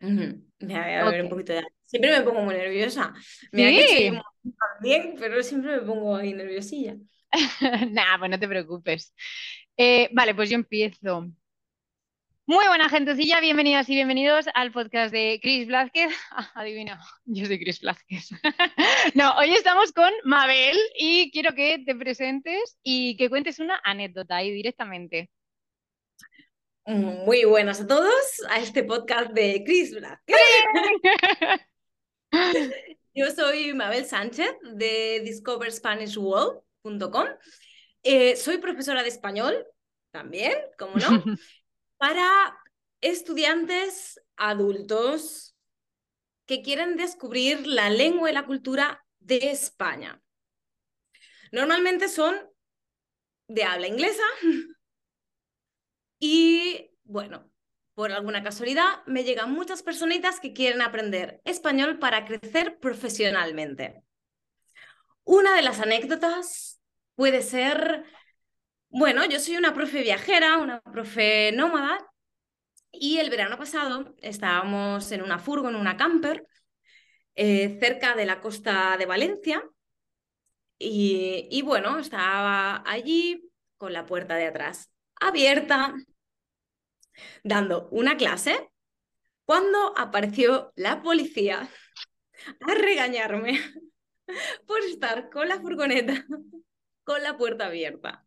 Me voy a un poquito de. Siempre me pongo muy nerviosa. Mira que Sí. soy bien, pero siempre me pongo ahí nerviosilla. Nah, pues no te preocupes. Eh, vale, pues yo empiezo. Muy buena gentecilla, bienvenidas y bienvenidos al podcast de Chris Blázquez. Ah, adivina, yo soy Chris Blázquez. No, hoy estamos con Mabel y quiero que te presentes y que cuentes una anécdota ahí directamente. Muy buenas a todos a este podcast de Chris. Yo soy Mabel Sánchez de discoverspanishworld.com. Eh, soy profesora de español también, como no, para estudiantes adultos que quieren descubrir la lengua y la cultura de España. Normalmente son de habla inglesa y, bueno, por alguna casualidad me llegan muchas personitas que quieren aprender español para crecer profesionalmente. Una de las anécdotas puede ser, bueno, yo soy una profe viajera, una profe nómada, y el verano pasado estábamos en una furgo, en una camper, eh, cerca de la costa de Valencia, y, y bueno, estaba allí con la puerta de atrás abierta, dando una clase, cuando apareció la policía a regañarme por estar con la furgoneta con la puerta abierta.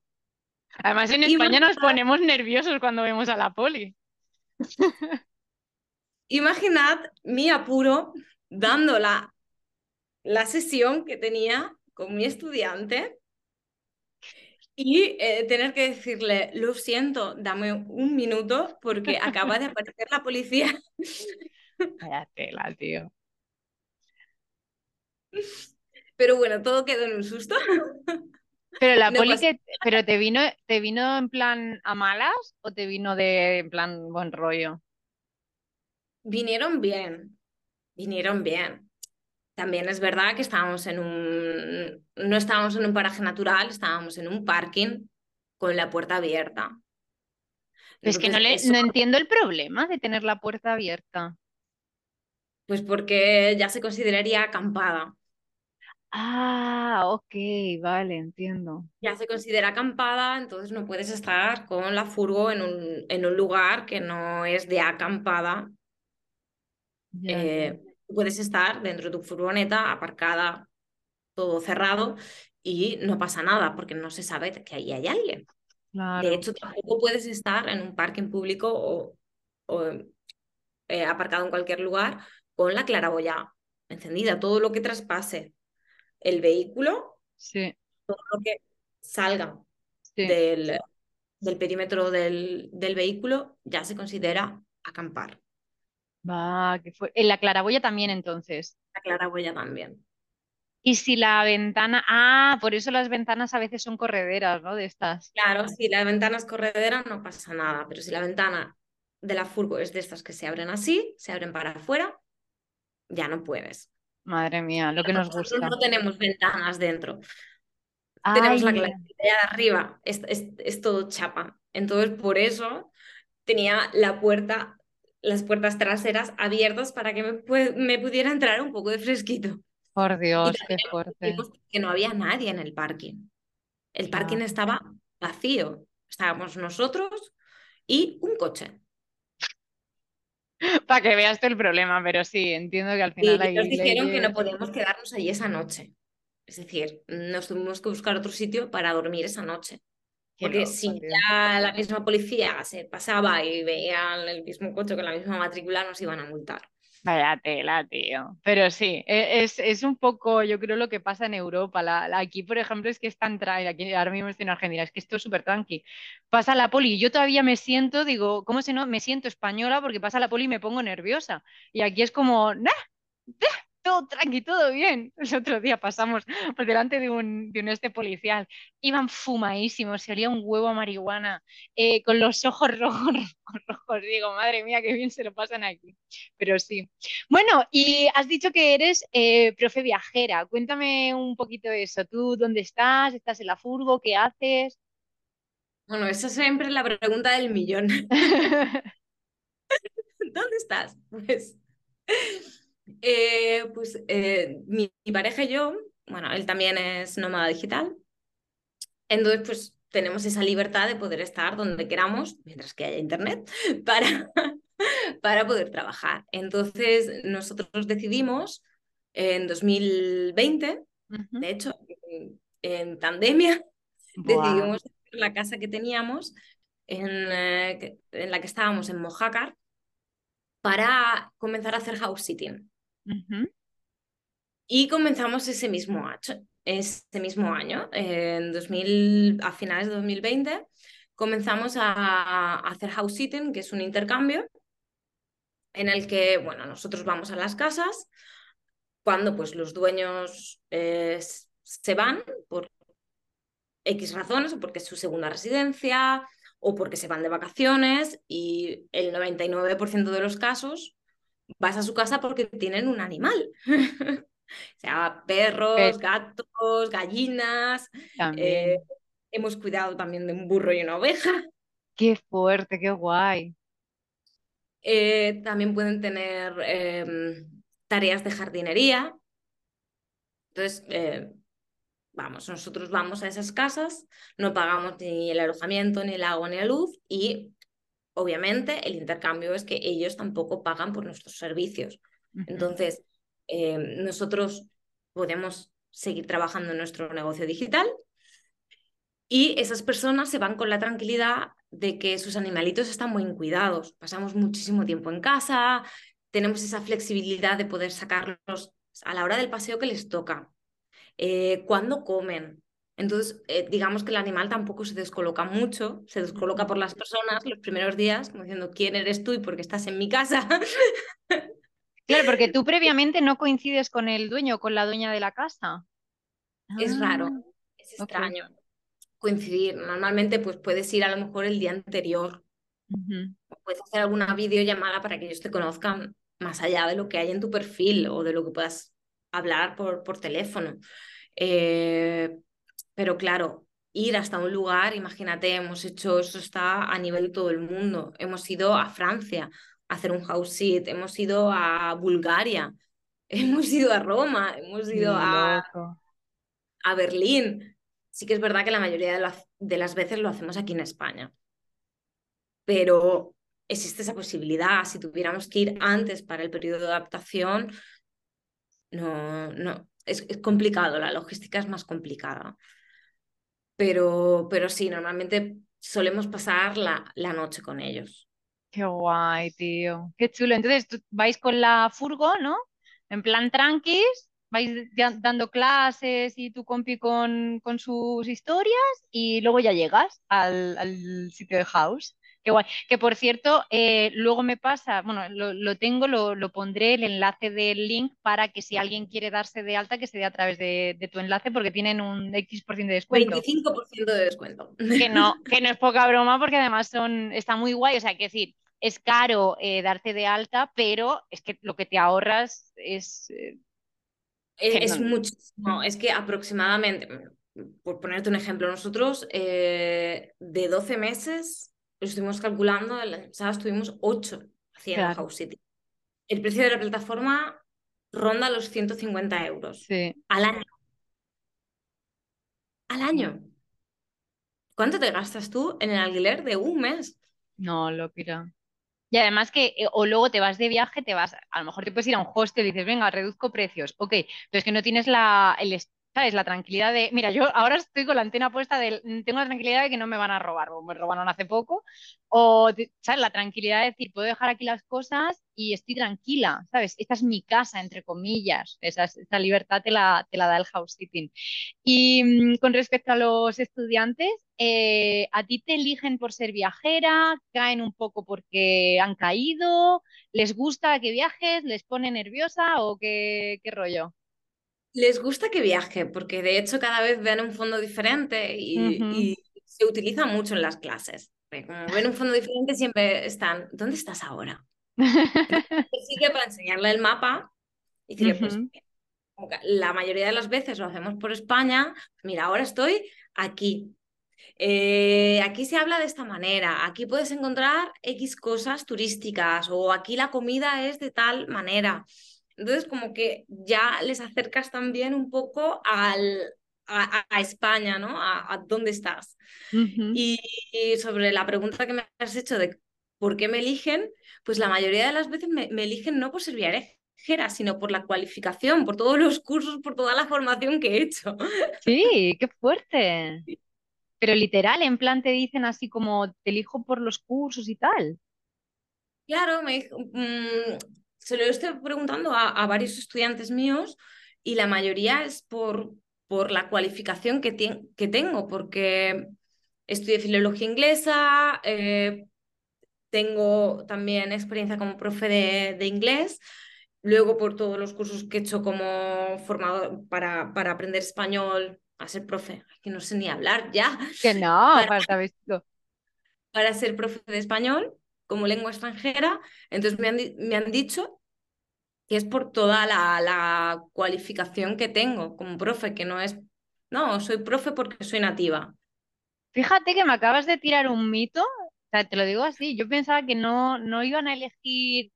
Además, en España nos ponemos nerviosos cuando vemos a la poli. Imaginad mi apuro dando la, la sesión que tenía con mi estudiante y eh, tener que decirle, lo siento, dame un minuto porque acaba de aparecer la policía. Vaya tela, tío. Pero bueno, todo quedó en un susto. Pero la No poli que, pero te vino, te vino en plan a malas o te vino de en plan buen rollo. Vinieron bien, vinieron bien. También es verdad que estábamos en un, no estábamos en un paraje natural, estábamos en un parking con la puerta abierta. Es que no, le, no entiendo el problema de tener la puerta abierta. pues porque ya se consideraría acampada. Ah, ok, vale, entiendo. Ya se considera acampada, entonces no puedes estar con la furgo en un, en un lugar que no es de acampada. Ya. Puedes estar dentro de tu furgoneta, aparcada, todo cerrado, y no pasa nada porque no se sabe que ahí hay alguien. Claro. De hecho, tampoco puedes estar en un parking público o, o, eh, aparcado en cualquier lugar con la claraboya encendida. Todo lo que traspase el vehículo, Sí, todo lo que salga sí. del, del perímetro del, del vehículo ya se considera acampar. Va, que fue. En la claraboya también entonces. La claraboya también. Y si la ventana. Ah, por eso las ventanas a veces son correderas, ¿no? De estas. Claro, si la ventana es corredera no pasa nada, pero si la ventana de la furgo es de estas que se abren así, se abren para afuera, ya no puedes. Madre mía, lo que nos Nosotros gusta. no tenemos ventanas dentro. Tenemos la claraboya de arriba, es, es, es todo chapa. Entonces, por eso tenía la puerta, las puertas traseras abiertas para que me, pu- me pudiera entrar un poco de fresquito. por Y Dios, qué fuerte. que no había nadie en el parking. El parking estaba vacío. Estábamos nosotros y un coche. Para que veas el problema, pero sí, entiendo que al Y final hay nos dijeron que no podíamos quedarnos allí esa noche. Es decir, nos tuvimos que buscar otro sitio para dormir esa noche. Porque si ya la misma policía se pasaba y veían el mismo coche con la misma matrícula, nos iban a multar. Vaya tela, tío. Pero sí, e- es, es un poco, yo creo, lo que pasa en Europa. La, la- aquí, por ejemplo, es que es tan tranqui, aquí ahora mismo estoy en Argentina, es que esto es súper tranqui. Pasa la poli y yo todavía me siento, digo, ¿cómo se no? Me siento española porque pasa la poli y me pongo nerviosa. Y aquí es como, ¡nah! ¡nah! Todo tranqui, todo bien. El otro día pasamos por delante de un, de un este policial. Iban fumadísimos, se olía un huevo a marihuana, eh, con los ojos rojos, rojos, rojos. Digo, madre mía, qué bien se lo pasan aquí. Pero sí. Bueno, y has dicho que eres eh, profe viajera. Cuéntame un poquito de eso. ¿Tú dónde estás? ¿Estás en la furgo? ¿Qué haces? Bueno, esa es siempre la pregunta del millón. ¿Dónde estás? Pues Eh, pues eh, mi, mi pareja y yo, bueno, él también es nómada digital, entonces pues tenemos esa libertad de poder estar donde queramos, mientras que haya internet, para, para poder trabajar. Entonces nosotros decidimos en 2020, Ujú. de hecho, en, en pandemia, Buah. decidimos la casa que teníamos, en, eh, en la que estábamos en Mojácar, para comenzar a hacer house sitting. Y comenzamos ese mismo año, ese mismo año en 2000, a finales de 2020, comenzamos a, hacer house sitting, que es un intercambio en el que, bueno, nosotros vamos a las casas cuando pues los dueños eh, se van por X razones, o porque es su segunda residencia, o porque se van de vacaciones, y el 99% de los casos vas a su casa porque tienen un animal. O sea, perros, gatos, gallinas. eh, también. hemos cuidado también de un burro y una oveja. Qué fuerte, qué guay. Eh, también pueden tener eh, tareas de jardinería. Entonces, eh, vamos, nosotros vamos a esas casas, no pagamos ni el alojamiento, ni el agua, ni la luz y obviamente el intercambio es que ellos tampoco pagan por nuestros servicios. Entonces, eh, nosotros podemos seguir trabajando en nuestro negocio digital y esas personas se van con la tranquilidad de que sus animalitos están muy cuidados. Pasamos muchísimo tiempo en casa, tenemos esa flexibilidad de poder sacarlos a la hora del paseo que les toca, eh, cuando comen. Entonces, eh, digamos que el animal tampoco se descoloca mucho, se descoloca por las personas los primeros días, como diciendo, ¿quién eres tú y por qué estás en mi casa? Claro, porque tú previamente no coincides con el dueño o con la dueña de la casa. Es raro, Ah, es extraño coincidir. Normalmente, pues puedes ir a lo mejor el día anterior, puedes hacer alguna videollamada para que ellos te conozcan más allá de lo que hay en tu perfil o de lo que puedas hablar por, por teléfono. Eh, pero claro, ir hasta un lugar, imagínate, hemos hecho eso está a nivel de todo el mundo. Hemos ido a Francia a hacer un house sit, hemos ido a Bulgaria, hemos ido a Roma, hemos ido a, loco. a Berlín. Sí que es verdad que la mayoría de, las- de las veces lo hacemos aquí en España, pero existe esa posibilidad. Si tuviéramos que ir antes para el periodo de adaptación, no, no, es, es complicado, la logística es más complicada. Pero, pero sí, normalmente solemos pasar la, la noche con ellos. Qué guay, tío. Qué chulo. Entonces, vais con la furgo, ¿no? En plan tranquis, vais dando clases y tu compi con, con sus historias y luego ya llegas al, al sitio de house. Qué guay. Que por cierto, eh, luego me pasa, bueno, lo, lo tengo, lo, lo pondré el enlace del link para que si alguien quiere darse de alta, que se dé a través de, de tu enlace porque tienen un X% de descuento. 25% de descuento. Que no, que no es poca broma porque además son, está muy guay. O sea, que decir, es caro eh, darte de alta, pero es que lo que te ahorras es eh, Es, es no. muchísimo, es que aproximadamente, por ponerte un ejemplo, nosotros eh, de 12 meses, lo estuvimos calculando, el año pasado estuvimos 8 haciendo Claro, House City. El precio de la plataforma ronda los 150 euros sí. al año. Al año. ¿Cuánto te gastas tú en el alquiler de un mes? No, lo pira. Y además que, eh, o luego te vas de viaje, te vas, a lo mejor te puedes ir a un hostel y dices, venga, reduzco precios, ok, pero es que no tienes la, el, ¿sabes? La tranquilidad de, mira, yo ahora estoy con la antena puesta del, tengo la tranquilidad de que no me van a robar, o me robaron hace poco, o, ¿sabes? La tranquilidad de decir, puedo dejar aquí las cosas y estoy tranquila, ¿sabes? Esta es mi casa, entre comillas, esa, esa libertad te la, te la da el house sitting. Y mm, con respecto a los estudiantes, eh, ¿a ti te eligen por ser viajera? ¿Caen un poco porque han caído? ¿Les gusta que viajes? ¿Les pone nerviosa o qué rollo? Les gusta que viaje, porque de hecho cada vez ven un fondo diferente y, se utiliza mucho en las clases. Como ven un fondo diferente, siempre están, ¿dónde estás ahora? Así que para enseñarle el mapa y decirle, pues la mayoría de las veces lo hacemos por España, mira, ahora estoy aquí. eh, aquí se habla de esta manera, aquí puedes encontrar X cosas turísticas o aquí la comida es de tal manera. Entonces, como que ya les acercas también un poco al, a, España, ¿no? A, dónde estás. y, sobre la pregunta que me has hecho de por qué me eligen, pues la mayoría de las veces me, eligen no por ser viajera, sino por la cualificación, por todos los cursos, por toda la formación que he hecho. Sí, qué fuerte. Pero literal, en plan te dicen así como te elijo por los cursos y tal. Claro, me, mm, se lo estoy preguntando a, varios estudiantes míos y la mayoría es por, por la cualificación que, que tengo, porque estudié filología inglesa, eh, tengo también experiencia como profe de, inglés, luego por todos los cursos que he hecho como formador para, para aprender español, a ser profe, que no sé ni hablar ya. Que no, para, para ser profe de español como lengua extranjera. Entonces me han, me han dicho que es por toda la, la, cualificación que tengo como profe, que no es, no, soy profe porque soy nativa. Fíjate que me acabas de tirar un mito, o sea, te lo digo así, yo pensaba que no, no iban a elegir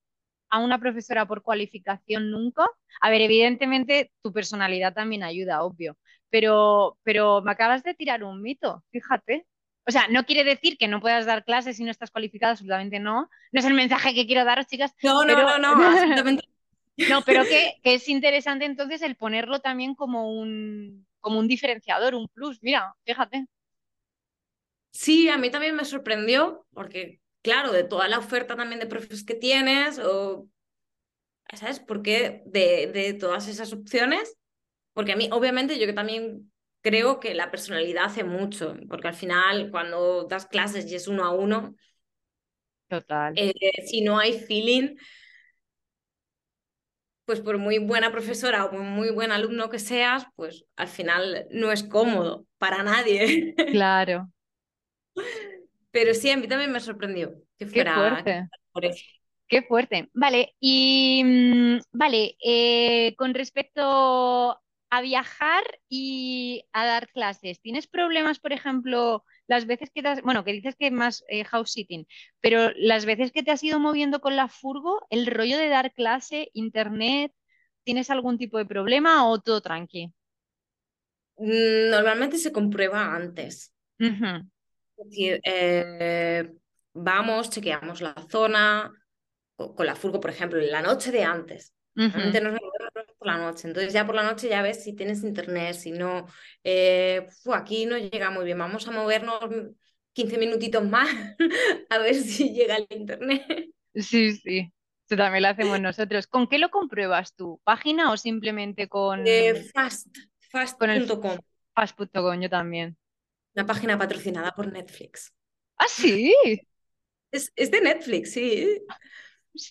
a una profesora por cualificación nunca. A ver, evidentemente tu personalidad también ayuda, obvio, pero, pero me acabas de tirar un mito, fíjate. O sea, no quiere decir que no puedas dar clases si no estás cualificada, absolutamente no. No es el mensaje que quiero daros, chicas. No, no, no, no, absolutamente. No, pero que, es interesante entonces el ponerlo también como un, como un diferenciador, un plus. Mira, fíjate. Sí, a mí también me sorprendió, porque, claro, de toda la oferta también de profes que tienes, o, ¿sabes? ¿Por qué de, de todas esas opciones? Porque a mí, obviamente, yo que también creo que la personalidad hace mucho, porque al final cuando das clases y es uno a uno, Total. Eh, si no hay feeling, pues por muy buena profesora o por muy buen alumno que seas, pues al final no es cómodo para nadie. Claro. Pero sí, a mí también me sorprendió que fuera Qué fuerte. Qué fuerte. Vale, y mm, vale, eh, con respecto a viajar y a dar clases. ¿Tienes problemas, por ejemplo, las veces que te has, bueno, que dices que más eh, house sitting, pero las veces que te has ido moviendo con la furgo, el rollo de dar clase, internet, ¿tienes algún tipo de problema o todo tranqui? Mm, normalmente se comprueba antes. Eh, vamos, chequeamos la zona, con la furgo, por ejemplo, en la noche de antes. Normalmente nos por la noche. Entonces ya por la noche ya ves si tienes internet, si no, eh, aquí no llega muy bien. Vamos a movernos 15 minutitos más a ver si llega el internet. Sí, sí. Eso también lo hacemos nosotros. ¿Con qué lo compruebas tú? ¿Página o simplemente con... Eh, fast, fast.com. Fast.com, yo también. Una página patrocinada por Netflix. ¿Ah, sí? Es, es de Netflix, sí.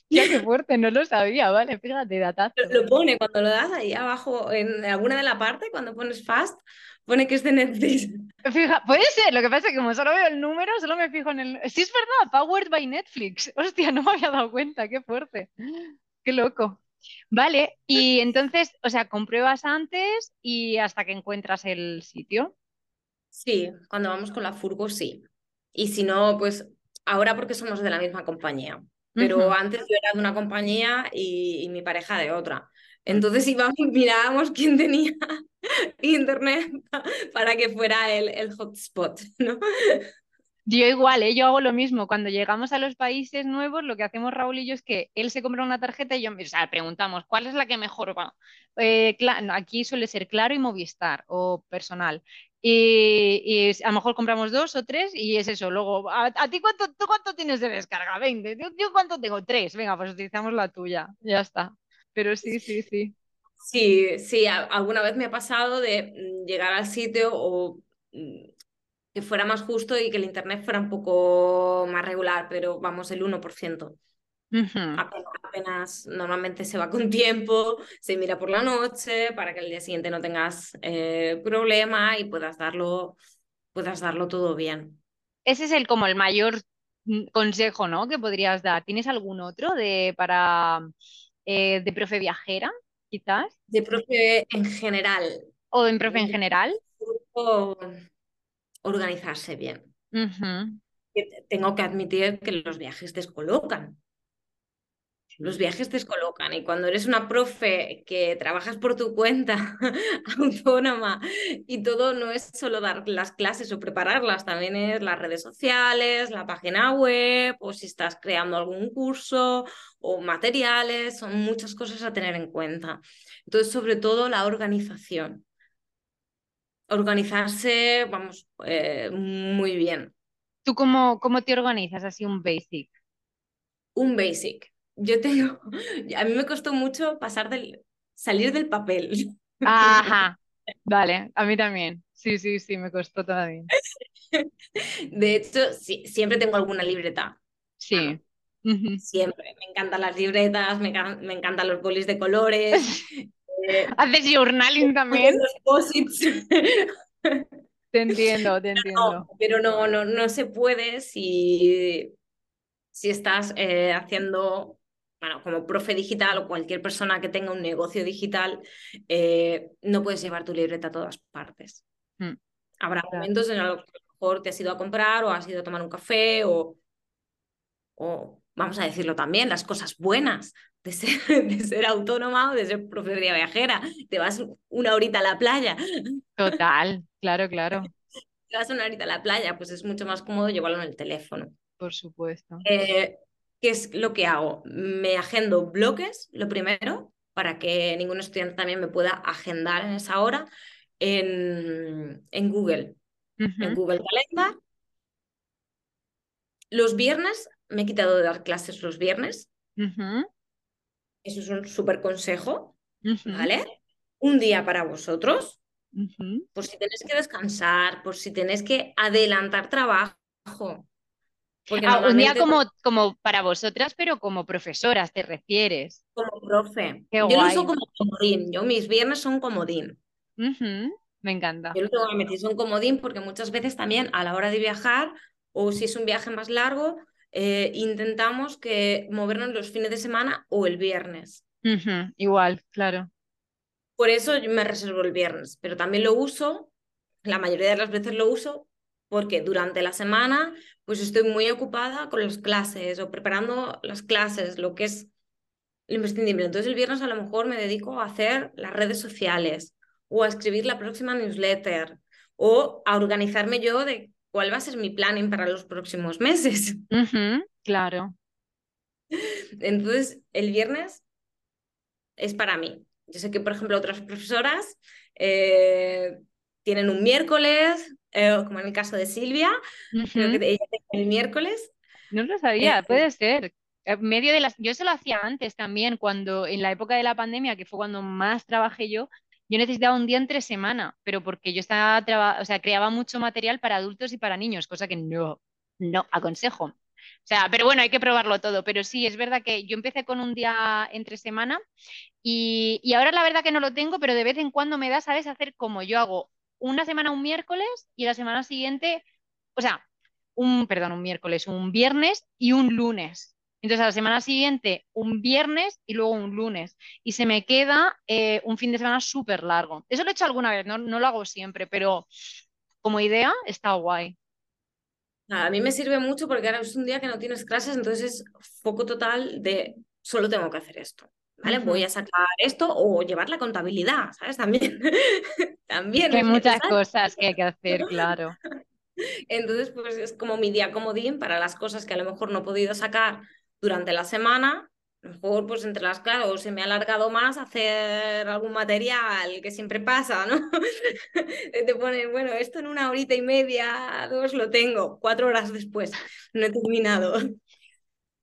Ya qué fuerte, no lo sabía, vale, fíjate, datazo. Lo, pone cuando lo das ahí abajo, en alguna de la parte, cuando pones fast, pone que es de Netflix. Fija, puede ser, lo que pasa es que como solo veo el número, solo me fijo en el... Sí, es verdad, Powered by Netflix. Hostia, no me había dado cuenta, qué fuerte. Qué loco. Vale, y entonces, o sea, compruebas antes y hasta que encuentras el sitio. Sí, cuando vamos con la furgo, sí. Y si no, pues ahora porque somos de la misma compañía pero antes yo era de una compañía y, mi pareja de otra. Entonces íbamos y mirábamos quién tenía internet para que fuera el, el hotspot, ¿no? Yo igual, ¿eh? yo hago lo mismo. Cuando llegamos a los países nuevos, lo que hacemos Raúl y yo es que él se compra una tarjeta y yo, o sea, preguntamos, ¿cuál es la que mejor va? Eh, aquí suele ser Claro y Movistar o personal. Y, a lo mejor compramos dos o tres y es eso. Luego, ¿a, ti cuánto, tú cuánto tienes de descarga? 20. ¿Yo, cuánto tengo? Tres. Venga, pues utilizamos la tuya. Ya está. Pero sí, sí, sí. Sí, sí, alguna vez me ha pasado de mm, llegar al sitio o mm, que fuera más justo y que el internet fuera un poco más regular, pero vamos, el 1%. Apenas, normalmente se va con tiempo, se mira por la noche para que el día siguiente no tengas eh, problema y puedas darlo, puedas darlo todo bien. Ese es el como el mayor mm, consejo, ¿no? Que podrías dar. ¿Tienes algún otro de para eh, de profe viajera, quizás? De profe en general. O en profe en general. organizarse bien. Tengo que admitir que los viajes descolocan. Los viajes descolocan y cuando eres una profe que trabajas por tu cuenta autónoma y todo no es solo dar las clases o prepararlas, también es las redes sociales, la página web o si estás creando algún curso o materiales, son muchas cosas a tener en cuenta. Entonces, sobre todo la organización. Organizarse, vamos, eh, muy bien. ¿Tú cómo, cómo te organizas así un basic? Un basic. Yo tengo, a mí me costó mucho pasar del, salir del papel. Ajá, vale, a mí también. Sí, sí, sí, me costó también. De hecho, sí, siempre tengo alguna libreta. Sí. Siempre. Me encantan las libretas, me, encan- me encantan los bolis de colores. eh, ¿Haces journaling también? los posits. Te entiendo, te No, entiendo. pero no, no, no se puede si, si estás eh, haciendo, bueno, como profe digital o cualquier persona que tenga un negocio digital, eh, no puedes llevar tu libreta a todas partes. Mm, Habrá claro. momentos en los que a lo mejor te has ido a comprar o has ido a tomar un café o, o vamos a decirlo también, las cosas buenas de ser, de ser autónoma o de ser profe de viajera. Te vas una horita a la playa, Total, claro, claro, te vas una horita a la playa, pues es mucho más cómodo llevarlo en el teléfono. por supuesto. Eh, ¿qué es lo que hago? Me agendo bloques, lo primero, para que ningún estudiante también me pueda agendar en esa hora en, en Google, en Google Calendar. Los viernes, me he quitado de dar clases los viernes, eso es un súper consejo, ¿vale? Un día para vosotros, por si tenéis que descansar, por si tenéis que adelantar trabajo, porque Ah, un día como, como para vosotras, pero como profesoras, ¿te refieres? como profe, Qué yo lo uso como comodín, yo mis viernes son comodín. Me encanta. Yo lo tengo que meter son comodín porque muchas veces también a la hora de viajar o si es un viaje más largo, eh, intentamos que movernos los fines de semana o el viernes. Igual, claro. Por eso yo me reservo el viernes, pero también lo uso, la mayoría de las veces lo uso porque durante la semana pues estoy muy ocupada con las clases o preparando las clases, lo que es lo imprescindible. Entonces el viernes a lo mejor me dedico a hacer las redes sociales o a escribir la próxima newsletter o a organizarme yo de cuál va a ser mi planning para los próximos meses. Claro. Entonces el viernes es para mí. Yo sé que, por ejemplo, otras profesoras eh, tienen un miércoles, eh, como en el caso de Silvia, creo Ujú, que ella tiene el miércoles. No lo eh, sabía, puede ser. En medio de las... Yo se lo hacía antes también, cuando en la época de la pandemia, que fue cuando más trabajé yo, yo necesitaba un día entre semana, pero porque yo estaba traba- o sea, creaba mucho material para adultos y para niños, cosa que no, no aconsejo. O sea, pero bueno, hay que probarlo todo. Pero sí, es verdad que yo empecé con un día entre semana y, y ahora la verdad que no lo tengo, pero de vez en cuando me da, ¿sabes? Hacer como yo hago una semana un miércoles y la semana siguiente, o sea, un, perdón, un miércoles, un viernes y un lunes. Entonces a la semana siguiente un viernes y luego un lunes. Y se me queda eh, un fin de semana súper largo. Eso lo he hecho alguna vez, no, no lo hago siempre, pero como idea está guay. A mí me sirve mucho porque ahora es un día que no tienes clases, entonces es foco total de solo tengo que hacer esto, ¿vale? Voy Ujú. a sacar esto o llevar la contabilidad, ¿sabes? También, también Que hay muchas necesario. cosas que hay que hacer, claro. Entonces, pues es como mi día comodín para las cosas que a lo mejor no he podido sacar durante la semana. A lo mejor, pues entre las, claro, se me ha alargado más hacer algún material, que siempre pasa, ¿no? Te ponen, bueno, esto en una horita y media, dos lo tengo, cuatro horas después, no he terminado.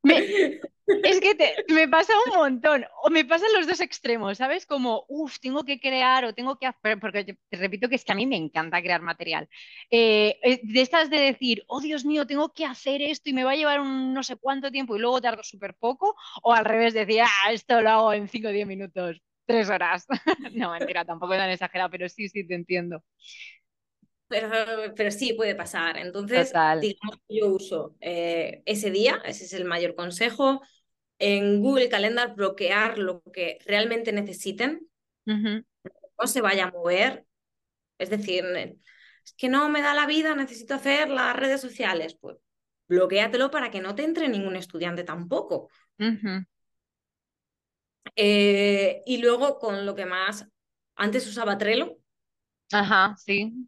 Me, Es que te- me pasa un montón, o me pasan los dos extremos, ¿sabes? Como, uff, tengo que crear o tengo que hacer, porque te repito que es que a mí me encanta crear material. Eh, de estas de decir, oh Dios mío, tengo que hacer esto y me va a llevar un no sé cuánto tiempo y luego tardo súper poco, o al revés, decir, ah, esto lo hago en 5 o 10 minutos, 3 horas. No, mentira, tampoco es tan exagerado, pero sí, sí, te entiendo. Pero, pero sí puede pasar. Entonces, Total. digamos que yo uso eh, ese día, ese es el mayor consejo, en Google Calendar bloquear lo que realmente necesiten, Ujú, no se vaya a mover. Es decir, es que no me da la vida, necesito hacer las redes sociales. Pues bloquéatelo para que no te entre ningún estudiante tampoco. Eh, y luego con lo que más, antes usaba Trello. Ajá, sí.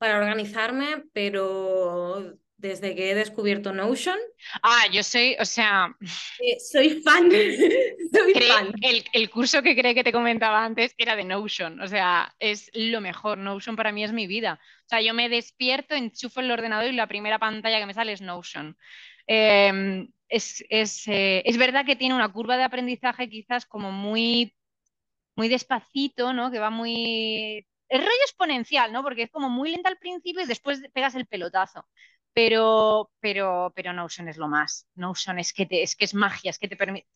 Para organizarme, pero desde que he descubierto Notion. Ah, yo soy, o sea. Eh, soy fan. soy fan. El, el, curso que cree que te comentaba antes era de Notion. O sea, es lo mejor. Notion para mí es mi vida. O sea, yo me despierto, enchufo el ordenador y la primera pantalla que me sale es Notion. Em, es, es, eh, es verdad que tiene una curva de aprendizaje quizás como muy, muy despacito, ¿no? Que va muy. Es rollo exponencial, ¿no? Porque es como muy lenta al principio y después pegas el pelotazo. Pero, pero, pero Notion es lo más. Notion es que, te, es que es magia, es que te permite.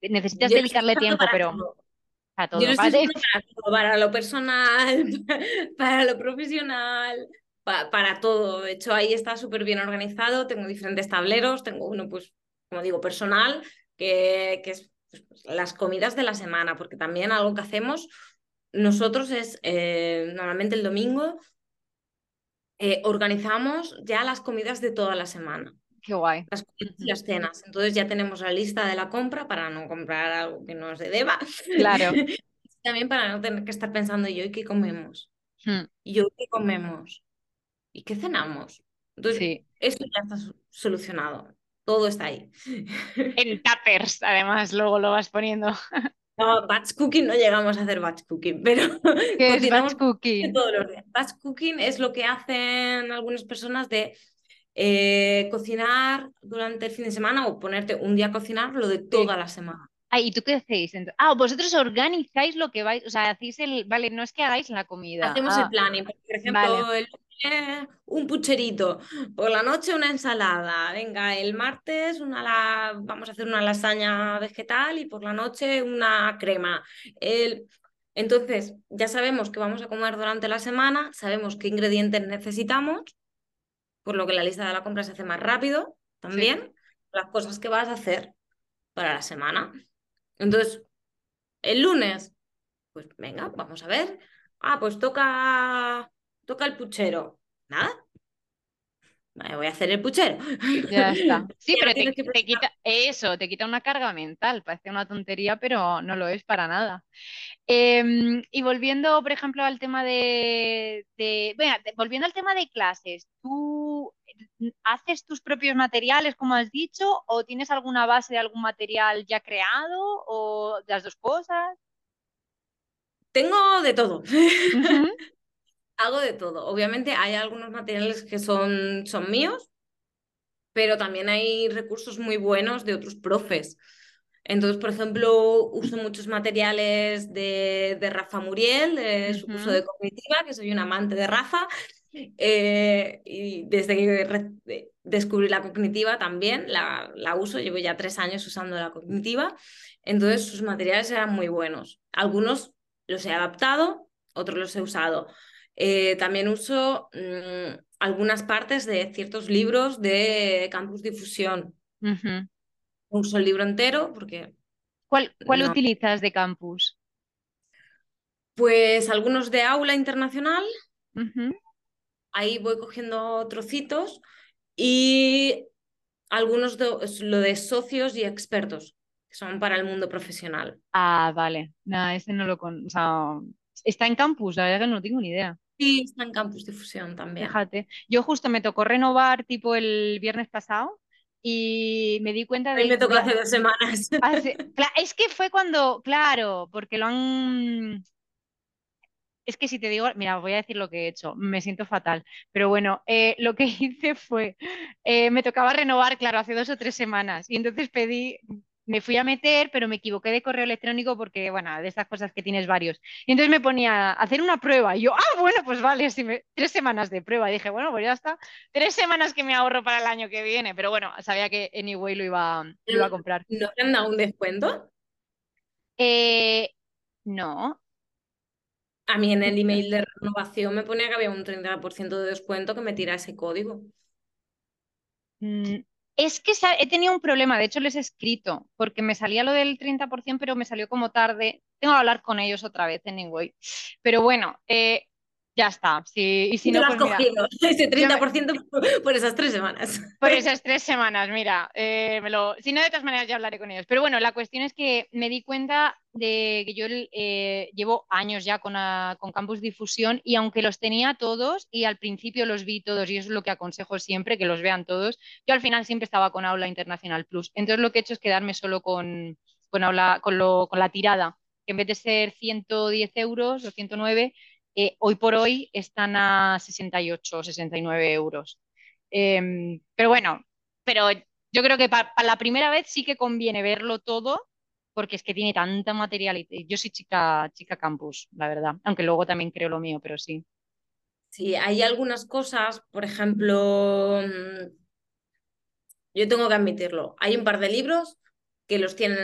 Necesitas dedicarle tiempo, pero. Para todo. para, lo personal, para lo profesional, para, todo. De hecho, ahí está súper bien organizado. Tengo diferentes tableros. Tengo uno, pues, como digo, personal, que, que es pues, las comidas de la semana, porque también algo que hacemos nosotros es eh, normalmente el domingo eh, organizamos ya las comidas de toda la semana. Qué guay. Las, las cenas. Entonces ya tenemos la lista de la compra para no comprar algo que no se deba. Claro. También para no tener que estar pensando yo, ¿y qué comemos? Hmm. ¿Y yo qué comemos? ¿Y qué cenamos? Entonces, sí. esto ya está solucionado. Todo está ahí. En tuppers, además, luego lo vas poniendo. No, batch cooking no llegamos a hacer batch cooking, pero ¿Qué es batch cooking? Todos los días. Batch cooking es lo que hacen algunas personas de eh, cocinar durante el fin de semana o ponerte un día a cocinar lo de toda la semana. Ah, ¿y tú qué hacéis? Ah, vosotros organizáis lo que vais, o sea, hacéis el, vale, no es que hagáis la comida. Hacemos el ah, planning, por ejemplo, el un pucherito, por la noche una ensalada, venga, el martes una la... vamos a hacer una lasaña vegetal y por la noche una crema. El... Entonces, ya sabemos que vamos a comer durante la semana, sabemos qué ingredientes necesitamos, por lo que la lista de la compra se hace más rápido también, las cosas que vas a hacer para la semana. Entonces, el lunes, pues venga, vamos a ver. Ah, pues toca toca el puchero. Nada. Vale, voy a hacer el puchero. Ya está. Sí, pero te, quita eso, te quita una carga mental. Parece una tontería, pero no lo es para nada. Em, y volviendo, por ejemplo, al tema de, de volviendo al tema de clases, ¿tú haces tus propios materiales, como has dicho, o tienes alguna base de algún material ya creado, o las dos cosas? Tengo de todo. hago de todo. Obviamente hay algunos materiales que son, son míos, pero también hay recursos muy buenos de otros profes. Entonces, por ejemplo, uso muchos materiales de, de Rafa Muriel, de su curso de cognitiva, que soy un amante de Rafa. Eh, y desde que descubrí la cognitiva también la, la uso, llevo ya tres años usando la cognitiva. Entonces, sus materiales eran muy buenos. Algunos los he adaptado, otros los he usado. Eh, también uso mm, algunas partes de ciertos libros de Campus Difusión. Uso el libro entero porque... ¿Cuál, cuál utilizas de Campus? Pues algunos de Aula Internacional. Ahí voy cogiendo trocitos y algunos de lo de socios y expertos, que son para el mundo profesional. Ah, vale. Nada, ese no lo con... está en campus, la verdad que no tengo ni idea. Sí, está en Campus Difusión también. Fíjate, yo justo me tocó renovar tipo el viernes pasado y me di cuenta de... A mí me tocó hace dos semanas. es que fue cuando, claro, porque lo han... Es que si te digo, mira, voy a decir lo que he hecho, me siento fatal, pero bueno, eh, lo que hice fue, eh, me tocaba renovar, claro, hace dos o tres semanas, y entonces pedí, me fui a meter, pero me equivoqué de correo electrónico porque, bueno, de estas cosas que tienes varios. Y entonces me ponía a hacer una prueba. Y yo, ah, bueno, pues vale, tres semanas de prueba. Y dije, bueno, pues ya está. Tres semanas que me ahorro para el año que viene. Pero bueno, sabía que anyway lo iba, lo iba a comprar. ¿No te han dado un descuento? Eh, no. A mí en el email de renovación me ponía que había un 30% de descuento que me tira ese código. Mm, es que he tenido un problema, de hecho les he escrito, porque me salía lo del 30%, pero me salió como tarde. Tengo que hablar con ellos otra vez, anyway. Pero bueno, eh, Ya está. Sí, y si no, lo has pues mira, cogido, ese yo me- 30% por- esas tres semanas. por esas tres semanas, mira, eh, me lo... si no, de todas maneras ya hablaré con ellos. Pero bueno, la cuestión es que me di cuenta de que yo eh, llevo años ya con, ah, con Campus Difusión y aunque los tenía todos y al principio los vi todos y eso es lo que aconsejo siempre, que los vean todos, yo al final siempre estaba con Aula Internacional Plus. Entonces lo que he hecho es quedarme solo con, con, aula, con, lo, con la tirada, que en vez de ser 110 euros o 109, eh, hoy por hoy están a 68 o 69 euros. Eh, pero bueno, pero yo creo que para la primera vez sí que conviene verlo todo, porque es que tiene tanta material. Yo soy chica, chica campus, la verdad, aunque luego también creo lo mío, pero sí. Sí, hay algunas cosas, por ejemplo, mm, yo tengo que admitirlo, hay un par de libros que los tienen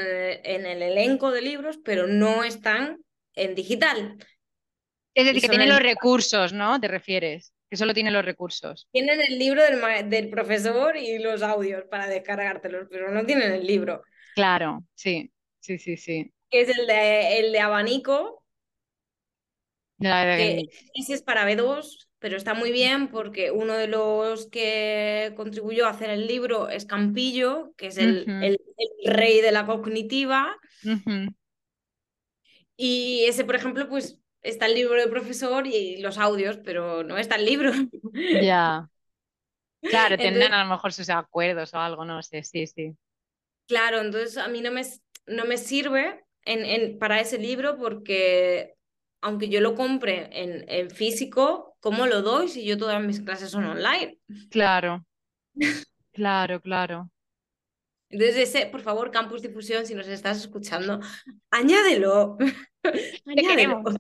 en el elenco de libros, pero no están en digital. Es decir, que tiene en- los recursos, ¿no? ¿Te refieres? Que solo tiene los recursos. Tienen el libro del, ma- del profesor y los audios para descargártelos, pero no tienen el libro, Claro, sí, sí, sí, sí. que es el de, el de abanico, que ese es para B2, pero está muy bien porque uno de los que contribuyó a hacer el libro es Campillo, que es el, el- el rey de la cognitiva. Y ese, por ejemplo, pues está el libro del profesor y los audios, pero no está el libro. Ya. Claro, tendrán Entonces, a lo mejor sus acuerdos o algo, no sé, sí, sí. claro, entonces a mí no me, no me sirve en, en- para ese libro porque aunque yo lo compre en, en físico, ¿cómo lo doy si yo todas mis clases son online? Claro, claro, claro. Entonces ese, por favor, Campus Difusión, si nos estás escuchando, añádelo. Te queremos.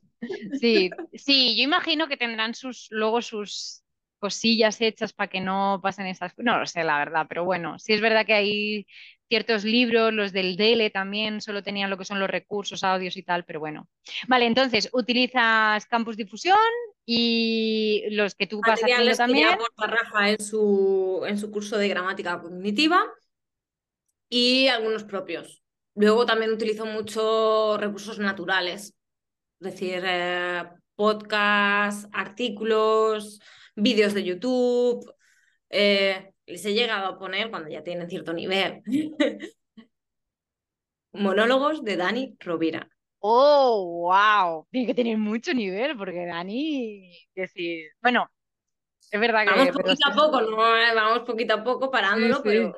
Sí, sí, yo imagino que tendrán sus, luego sus cosillas hechas para que no pasen esas No lo sé, la verdad, pero bueno, sí es verdad que hay ciertos libros, los del DELE también solo tenían lo que son los recursos, audios y tal, pero bueno. Vale, entonces utilizas Campus Difusión y los que tú vas haciendo que también. Rafa en su, en su curso de gramática cognitiva y algunos propios. Luego también utilizo mucho recursos naturales, es decir, eh, podcasts, artículos, vídeos de YouTube. eh, les he llegado a poner cuando ya tienen cierto nivel. Monólogos de Dani Rovira. Oh, wow. Tiene que tener mucho nivel porque Dani, decir, bueno, es verdad que Vamos pero poquito a poco, ¿no? Eh, Vamos poquito a poco sí, parándolo, sí. pero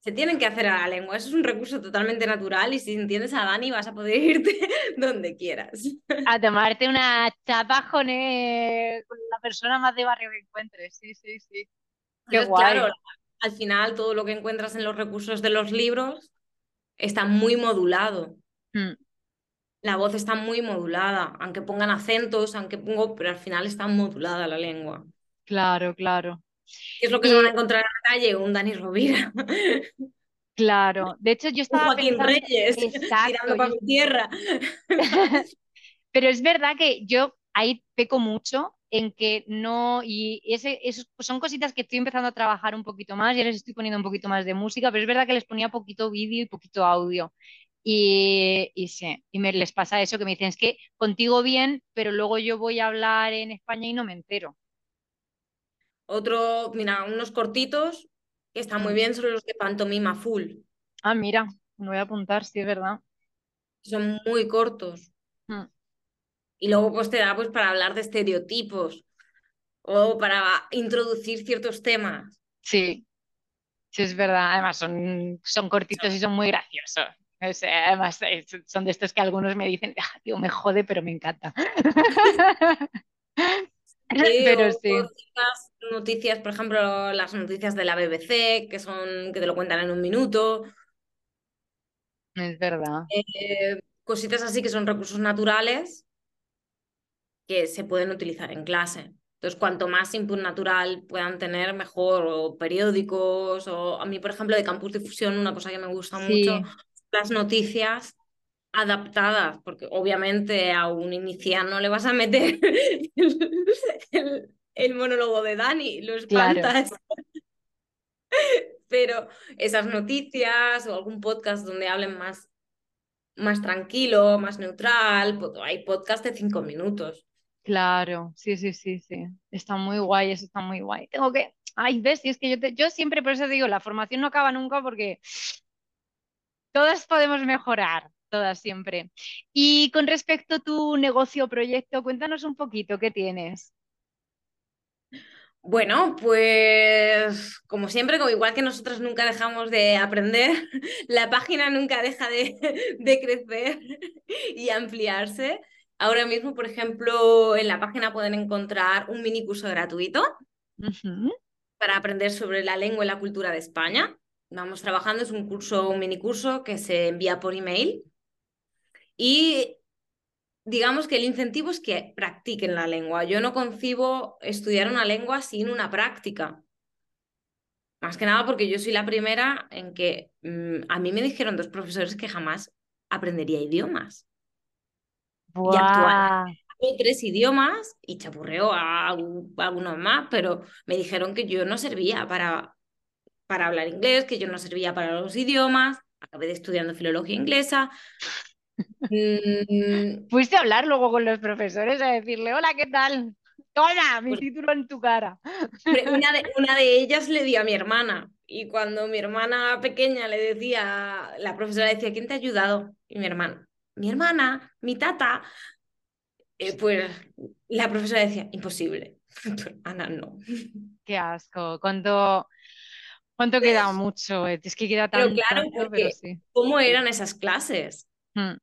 se tienen que hacer a la lengua. Eso es un recurso totalmente natural y si entiendes a Dani vas a poder irte donde quieras. A tomarte una chapa con, eh, con la persona más de barrio que encuentres. Sí, sí, sí. Qué guay. claro, al final todo lo que encuentras en los recursos de los libros está muy modulado. Mm, La voz está muy modulada, aunque pongan acentos, aunque pongo, pero al final está modulada la lengua. claro, claro. ¿Qué es lo que se van a encontrar en la calle? Un Dani Rovira, claro, de hecho yo un estaba Joaquín pensando, Reyes, exacto, tirando yo para mi tierra. Pero es verdad que yo ahí peco mucho en que no, y ese, esos son cositas que estoy empezando a trabajar un poquito más, ya les estoy poniendo un poquito más de música, pero es verdad que les ponía poquito vídeo y poquito audio. Y, y sí, y me les pasa eso que me dicen, es que contigo bien, pero luego yo voy a hablar en España y no me entero. Otro, mira, unos cortitos que están muy Mm. bien son los de pantomima full. Ah, mira, me voy a apuntar, sí, es verdad. Son muy cortos. Mm, Y luego pues te da pues para hablar de estereotipos o para introducir ciertos temas. Sí, sí, es verdad. Además, son, son cortitos y son muy graciosos. O sea, además, son de estos que algunos me dicen, "Ah, tío, me jode, pero me encanta. Pero sí, noticias, por ejemplo, las noticias de la BBC, que son, que te lo cuentan en un minuto. es verdad. Eh, cositas así que son recursos naturales que se pueden utilizar en clase. Entonces, cuanto más input natural puedan tener, mejor, o periódicos, o a mí, por ejemplo, de Campus Difusión, una cosa que me gusta mucho, las noticias adaptadas, porque obviamente a un inicial le vas a meter el, el- el monólogo de Dani, lo claro. espantas, pero esas noticias o algún podcast donde hablen más, más tranquilo, más neutral, hay podcast de cinco minutos. Claro, sí, sí, sí, sí. Está muy guay, eso está muy guay. Tengo que, ay, ves, y es que yo, te- yo siempre por eso digo, la formación no acaba nunca porque todas podemos mejorar, todas siempre. Y con respecto a tu negocio o proyecto, cuéntanos un poquito qué tienes. Bueno, pues como siempre, como igual que nosotros nunca dejamos de aprender, la página nunca deja de, de crecer y ampliarse. Ahora mismo, por ejemplo, en la página pueden encontrar un mini curso gratuito para aprender sobre la lengua y la cultura de España. Vamos trabajando, es un curso, un mini curso que se envía por email y digamos que el incentivo es que practiquen la lengua. Yo no concibo estudiar una lengua sin una práctica. Más que nada porque yo soy la primera en que mm, a mí me dijeron dos profesores que jamás aprendería idiomas. Y actualmente Buah, tres idiomas y chapurreo a, algu- a algunos más, pero me dijeron que yo no servía para, para hablar inglés, que yo no servía para los idiomas. Acabé de estudiando filología inglesa. Mm, ¿Fuiste a hablar luego con los profesores a decirle, hola, ¿qué tal? Toma, mi pues título en tu cara. Una de, una de ellas le di a mi hermana y cuando mi hermana pequeña le decía, la profesora decía, ¿quién te ha ayudado? Y mi hermana, mi hermana, mi tata, eh, pues la profesora decía, imposible. Ana, no. Qué asco. ¿Cuánto, cuánto queda mucho? Es que queda Pero tan, claro, tanto, pero porque sí. ¿cómo eran esas clases? Mm, La-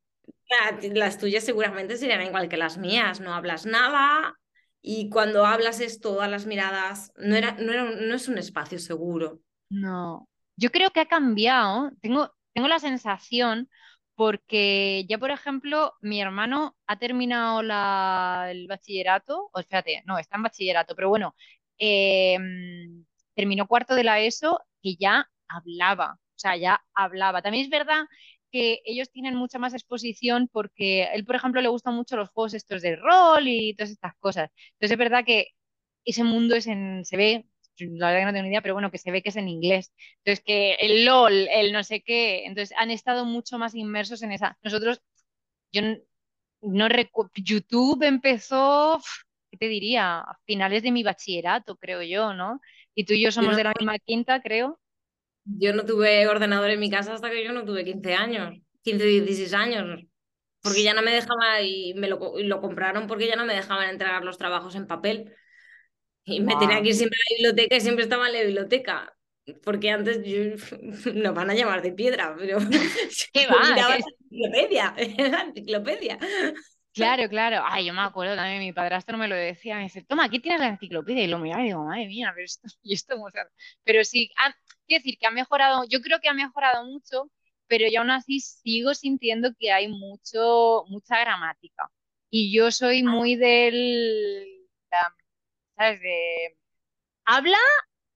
Las tuyas seguramente serían igual que las mías, no hablas nada y cuando hablas es todas las miradas, no era, no era, no es un espacio seguro. No. Yo creo que ha cambiado. Tengo, tengo la sensación porque ya, por ejemplo, mi hermano ha terminado la- el bachillerato, o espérate, no, está en bachillerato, pero bueno, eh, terminó cuarto de la ESO y ya hablaba, o sea, ya hablaba. También es verdad que ellos tienen mucha más exposición porque él, por ejemplo, le gustan mucho los juegos estos de rol y todas estas cosas. Entonces es verdad que ese mundo es en, se ve, la verdad que no tengo ni idea, pero bueno, que se ve que es en inglés. Entonces que el LOL, el no sé qué, entonces han estado mucho más inmersos en esa. Nosotros, yo no recuerdo, YouTube empezó, ¿qué te diría? A finales de mi bachillerato, creo yo, ¿no? Y tú y yo Yo somos no de la misma quinta, creo. Yo no tuve ordenador en mi casa hasta que yo no tuve 15 años, 15, 16 años, porque ya no me dejaba y me lo, y lo compraron porque ya no me dejaban entregar los trabajos en papel. Y me tenía Guau. que ir siempre a la biblioteca y siempre estaba en la biblioteca. Porque antes yo- nos van a llamar de piedra, pero ¿Qué va? ¿Qué la enciclopedia, la enciclopedia. Claro, claro. Ay, yo me acuerdo también, mi padrastro me lo decía, me dice, toma, aquí tienes la enciclopedia. Y lo miraba y digo, madre mía, pero esto, y esto, cómo se hace?". Pero sí, ha- quiero decir que ha mejorado, yo creo que ha mejorado mucho, pero yo aún así sigo sintiendo que hay mucho, mucha gramática. Y yo soy muy del, ¿sabes? De habla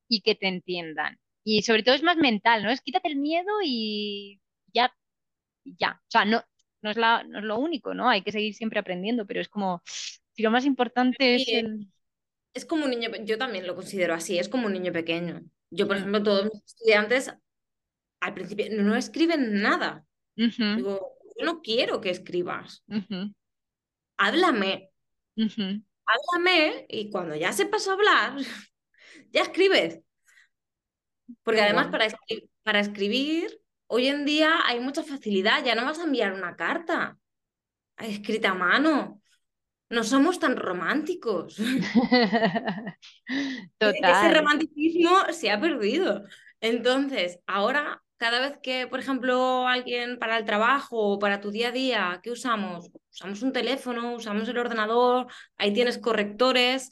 y que te entiendan. Y sobre todo es más mental, ¿no? Es quítate el miedo y ya ya. O sea, no, no es la, no es lo único, ¿no? Hay que seguir siempre aprendiendo, pero es como, si lo más importante es el... es como un niño, yo también lo considero así, es como un niño pequeño. Yo, por Mm, ejemplo, todos mis estudiantes al principio no escriben nada. Digo, yo no quiero que escribas. Háblame, háblame y cuando ya sepas hablar, ya escribes. Porque además para, escri- para escribir, hoy en día hay mucha facilidad, ya no vas a enviar una carta escrita a mano. No somos tan románticos. Ese Total. romanticismo se ha perdido. Entonces, ahora, cada vez que, por ejemplo, alguien para el trabajo o para tu día a día, ¿qué usamos? Usamos un teléfono, usamos el ordenador, ahí tienes correctores.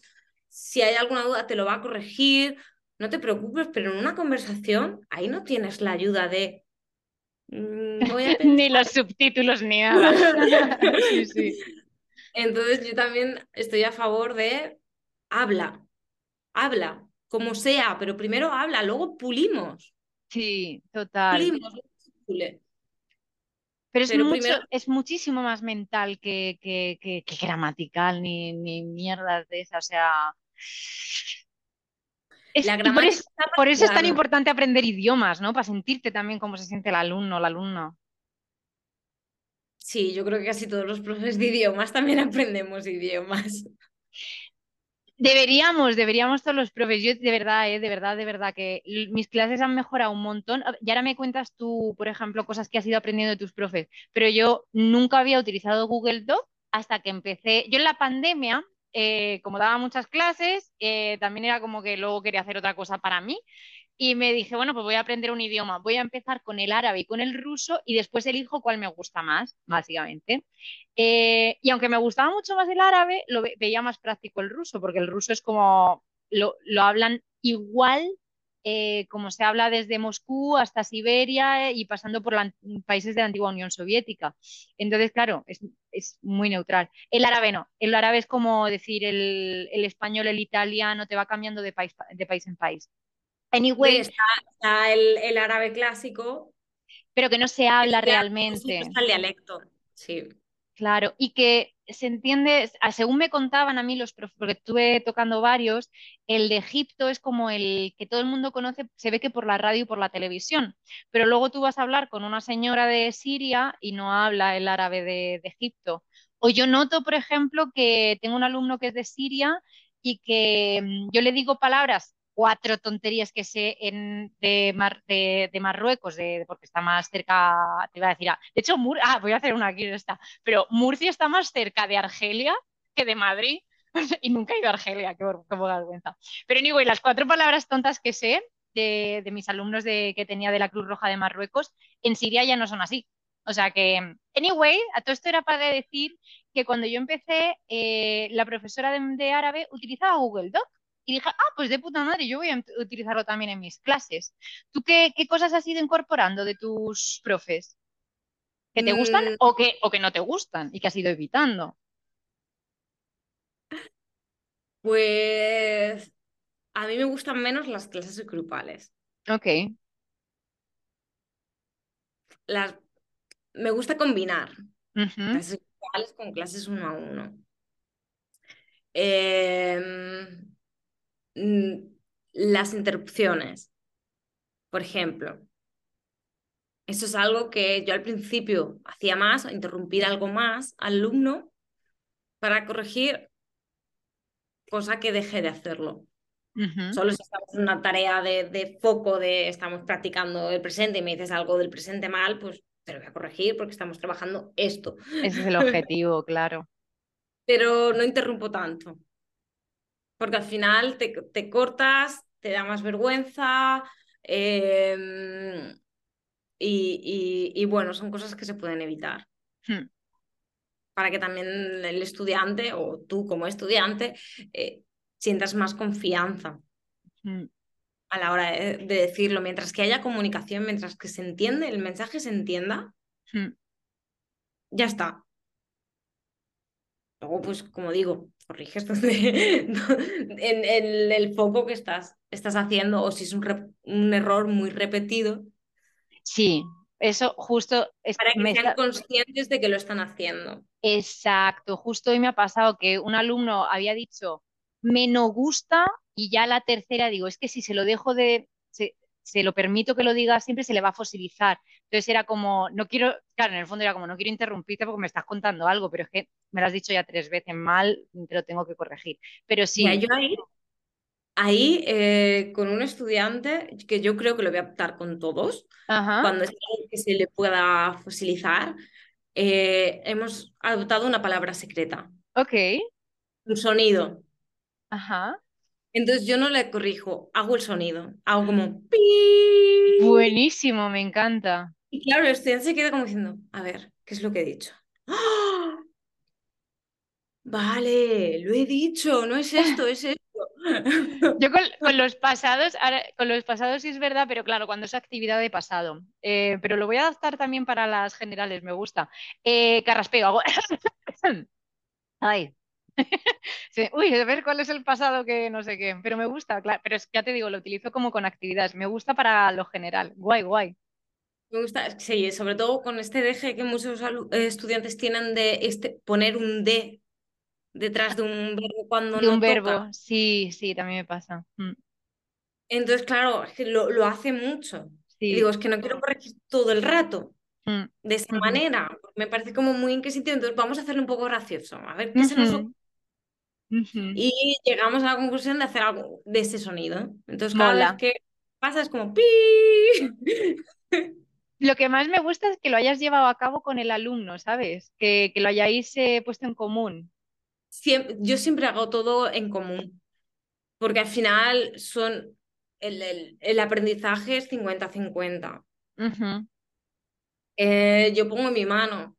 Si hay alguna duda, te lo va a corregir. No te preocupes, pero en una conversación, ahí no tienes la ayuda de "Mm, voy a pensar. Ni los subtítulos ni nada. Sí, sí. Entonces, yo también estoy a favor de habla, habla, como sea, pero primero habla, luego pulimos. Sí, total. pulimos. Pero es Pero mucho, primero, es muchísimo más mental que, que, que, que gramatical, ni, ni mierdas de esas. O sea, es, la por eso, por es tan importante aprender idiomas, ¿no? Para sentirte también cómo se siente el alumno o la alumna. Sí, yo creo que casi todos los profes de idiomas también aprendemos idiomas. Deberíamos, deberíamos todos los profes. Yo de verdad, eh, de verdad, de verdad que mis clases han mejorado un montón. Y ahora me cuentas tú, por ejemplo, cosas que has ido aprendiendo de tus profes, pero yo nunca había utilizado Google Doc hasta que empecé. Yo en la pandemia, eh, como daba muchas clases, eh, también era como que luego quería hacer otra cosa para mí y me dije, bueno, pues voy a aprender un idioma, voy a empezar con el árabe y con el ruso y después elijo cuál me gusta más, básicamente. Eh, y aunque me gustaba mucho más el árabe, lo veía más práctico el ruso, porque el ruso es como, lo, hablan igual eh, como se habla desde Moscú hasta Siberia y pasando por países de la antigua Unión Soviética. Entonces, claro, es, muy neutral. El árabe no, el árabe es como decir el, español, el italiano, te va cambiando de país, de país en país. Anyway. Está, el, árabe clásico. Pero que no se habla realmente. Está el dialecto, sí. Claro, y que se entiende, según me contaban a mí los profes, porque estuve tocando varios, el de Egipto es como el que todo el mundo conoce, se ve que por la radio y por la televisión, pero luego tú vas a hablar con una señora de Siria y no habla el árabe de, de Egipto. O yo noto, por ejemplo, que tengo un alumno que es de Siria y que mm, yo le digo palabras cuatro tonterías que sé en, de, de, Marruecos, de, porque está más cerca, te iba a decir, ah, de hecho, ah, voy a hacer una aquí, está, pero Murcia está más cerca de Argelia que de Madrid, y nunca he ido a Argelia, qué, qué vergüenza. Pero anyway, las cuatro palabras tontas que sé de, de mis alumnos de, que tenía de la Cruz Roja de Marruecos, en Siria ya no son así. O sea que, anyway, a todo esto era para decir que cuando yo empecé, eh, la profesora de, de árabe utilizaba Google Doc y dije, ah, pues de puta madre, yo voy a utilizarlo también en mis clases. ¿Tú qué, cosas has ido incorporando de tus profes? ¿Que te gustan mm. o, que, o que no te gustan y que has ido evitando? Pues a mí me gustan menos las clases grupales. Ok. Las... Me gusta combinar clases grupales con clases uno a uno. Eh, las interrupciones, por ejemplo. Eso es algo que yo al principio hacía más, interrumpir algo más al alumno para corregir, cosa que dejé de hacerlo. Solo si estamos en una tarea de, foco, de estamos practicando el presente y me dices algo del presente mal, pues te lo voy a corregir porque estamos trabajando esto. Ese es el objetivo, claro. Pero no interrumpo tanto porque al final te, cortas, te da más vergüenza em, y, bueno, son cosas que se pueden evitar. Hmm. Para que también el estudiante o tú como estudiante eh, sientas más confianza hmm. a la hora de, decirlo. Mientras que haya comunicación, mientras que se entiende, el mensaje se entienda, hmm. ya está. Luego, pues como digo, corriges en, el foco que estás, estás haciendo o si es un, un error muy repetido. Sí, eso justo... Es, para que sean conscientes de que lo están haciendo. Exacto, justo hoy me ha pasado que un alumno había dicho, me no gusta y ya la tercera digo, es que si se lo dejo de, se lo permito que lo diga siempre, se le va a fosilizar. Entonces era como, no quiero, claro, en el fondo era como, no quiero interrumpirte porque me estás contando algo, pero es que me lo has dicho ya tres veces mal, te lo tengo que corregir. Pero sí. yo ahí, ahí eh, con un estudiante, que yo creo que lo voy a optar con todos, cuando es que se le pueda fosilizar, eh, hemos adoptado una palabra secreta. Ok. Un sonido. Ajá. Entonces yo no le corrijo, hago el sonido, hago como Buenísimo, me encanta. Y claro, el estudiante se queda como diciendo, a ver, ¿qué es lo que he dicho? ¡Ah! Vale, lo he dicho, no es esto, es esto. Yo con, los pasados, con los pasados sí es verdad, pero claro, cuando es actividad de pasado. Eh, pero lo voy a adaptar también para las generales, me gusta. Eh, carraspeo, hago... Ay, Uy, a ver cuál es el pasado que no sé qué, pero me gusta, claro, pero es, ya te digo, lo utilizo como con actividades, me gusta para lo general, guay, guay. Me gusta, sí, sobre todo con este deje que muchos eh, estudiantes tienen de este, poner un D detrás de un verbo cuando de un verbo, sí, sí, también me pasa. Mm. Entonces, claro, es que lo, lo hace mucho. Digo, es que no quiero corregir todo el rato. Mm, de esa manera. Me parece como muy inquisitivo, entonces vamos a hacerlo un poco gracioso, a ver qué se nos ocurre. Y llegamos a la conclusión de hacer algo de ese sonido. Entonces cada vez Mola. que pasa es como pi. Lo que más me gusta es que lo hayas llevado a cabo con el alumno, ¿sabes? Que, que lo hayáis eh, puesto en común. Yo siempre hago todo en común, porque al final son el, el, el aprendizaje es 50-50. Ujú, Eh, yo pongo mi mano,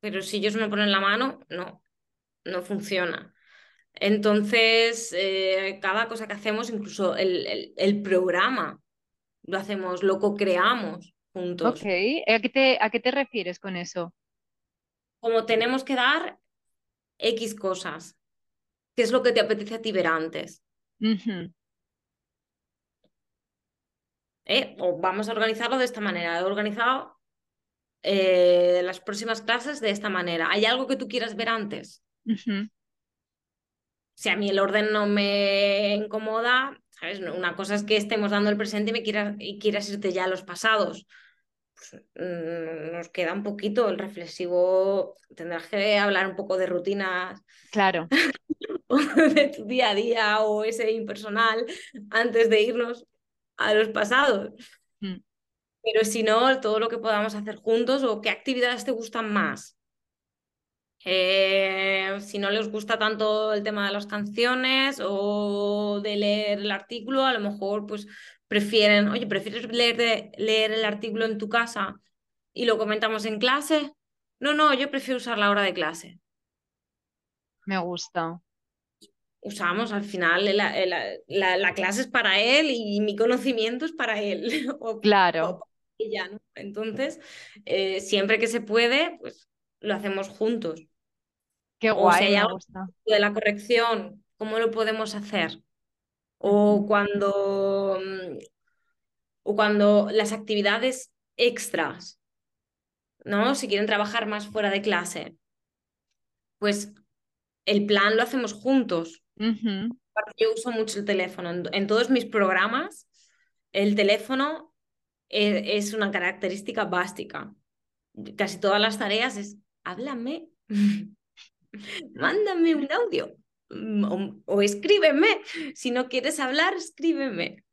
pero si ellos no ponen la mano, no, no funciona. Entonces, eh, cada cosa que hacemos, incluso el, el, el programa, lo hacemos, lo co-creamos Ok. ¿a qué te, a qué te refieres con eso? Como tenemos que dar X cosas, ¿qué es lo que te apetece a ti ver antes? ¿Eh? O vamos a organizarlo de esta manera. He organizado eh, las próximas clases de esta manera. ¿Hay algo que tú quieras ver antes? Si a mí el orden no me incomoda, ¿sabes? Una cosa es que estemos dando el presente y, me quieras, y quieras irte ya a los pasados. Pues, mm, nos queda un poquito el reflexivo. Tendrás que hablar un poco de rutinas Claro. de tu día a día o ese impersonal antes de irnos a los pasados. Mm, Pero si no, todo lo que podamos hacer juntos o qué actividades te gustan más. Eh, si no les gusta tanto el tema de las canciones o de leer el artículo, a lo mejor pues prefieren, oye, ¿prefieres leer, de- leer el artículo en tu casa y lo comentamos en clase? No, no, yo prefiero usar la hora de clase. me gusta. Usamos al final la, la- la- la clase es para él y mi conocimiento es para él o, Claro. o para ella, ¿no? Entonces, eh, siempre que se puede, pues lo hacemos juntos. Qué O si guay, hay me algo gusta. de la corrección, ¿cómo lo podemos hacer? O cuando, o cuando las actividades extras, ¿no? Si quieren trabajar más fuera de clase, pues el plan lo hacemos juntos. Aparte, Yo uso mucho el teléfono. En, en todos mis programas, el teléfono e- es, una característica básica. Casi todas las tareas es, háblame, mándame un audio mm, o, o escríbeme. Si no quieres hablar, escríbeme.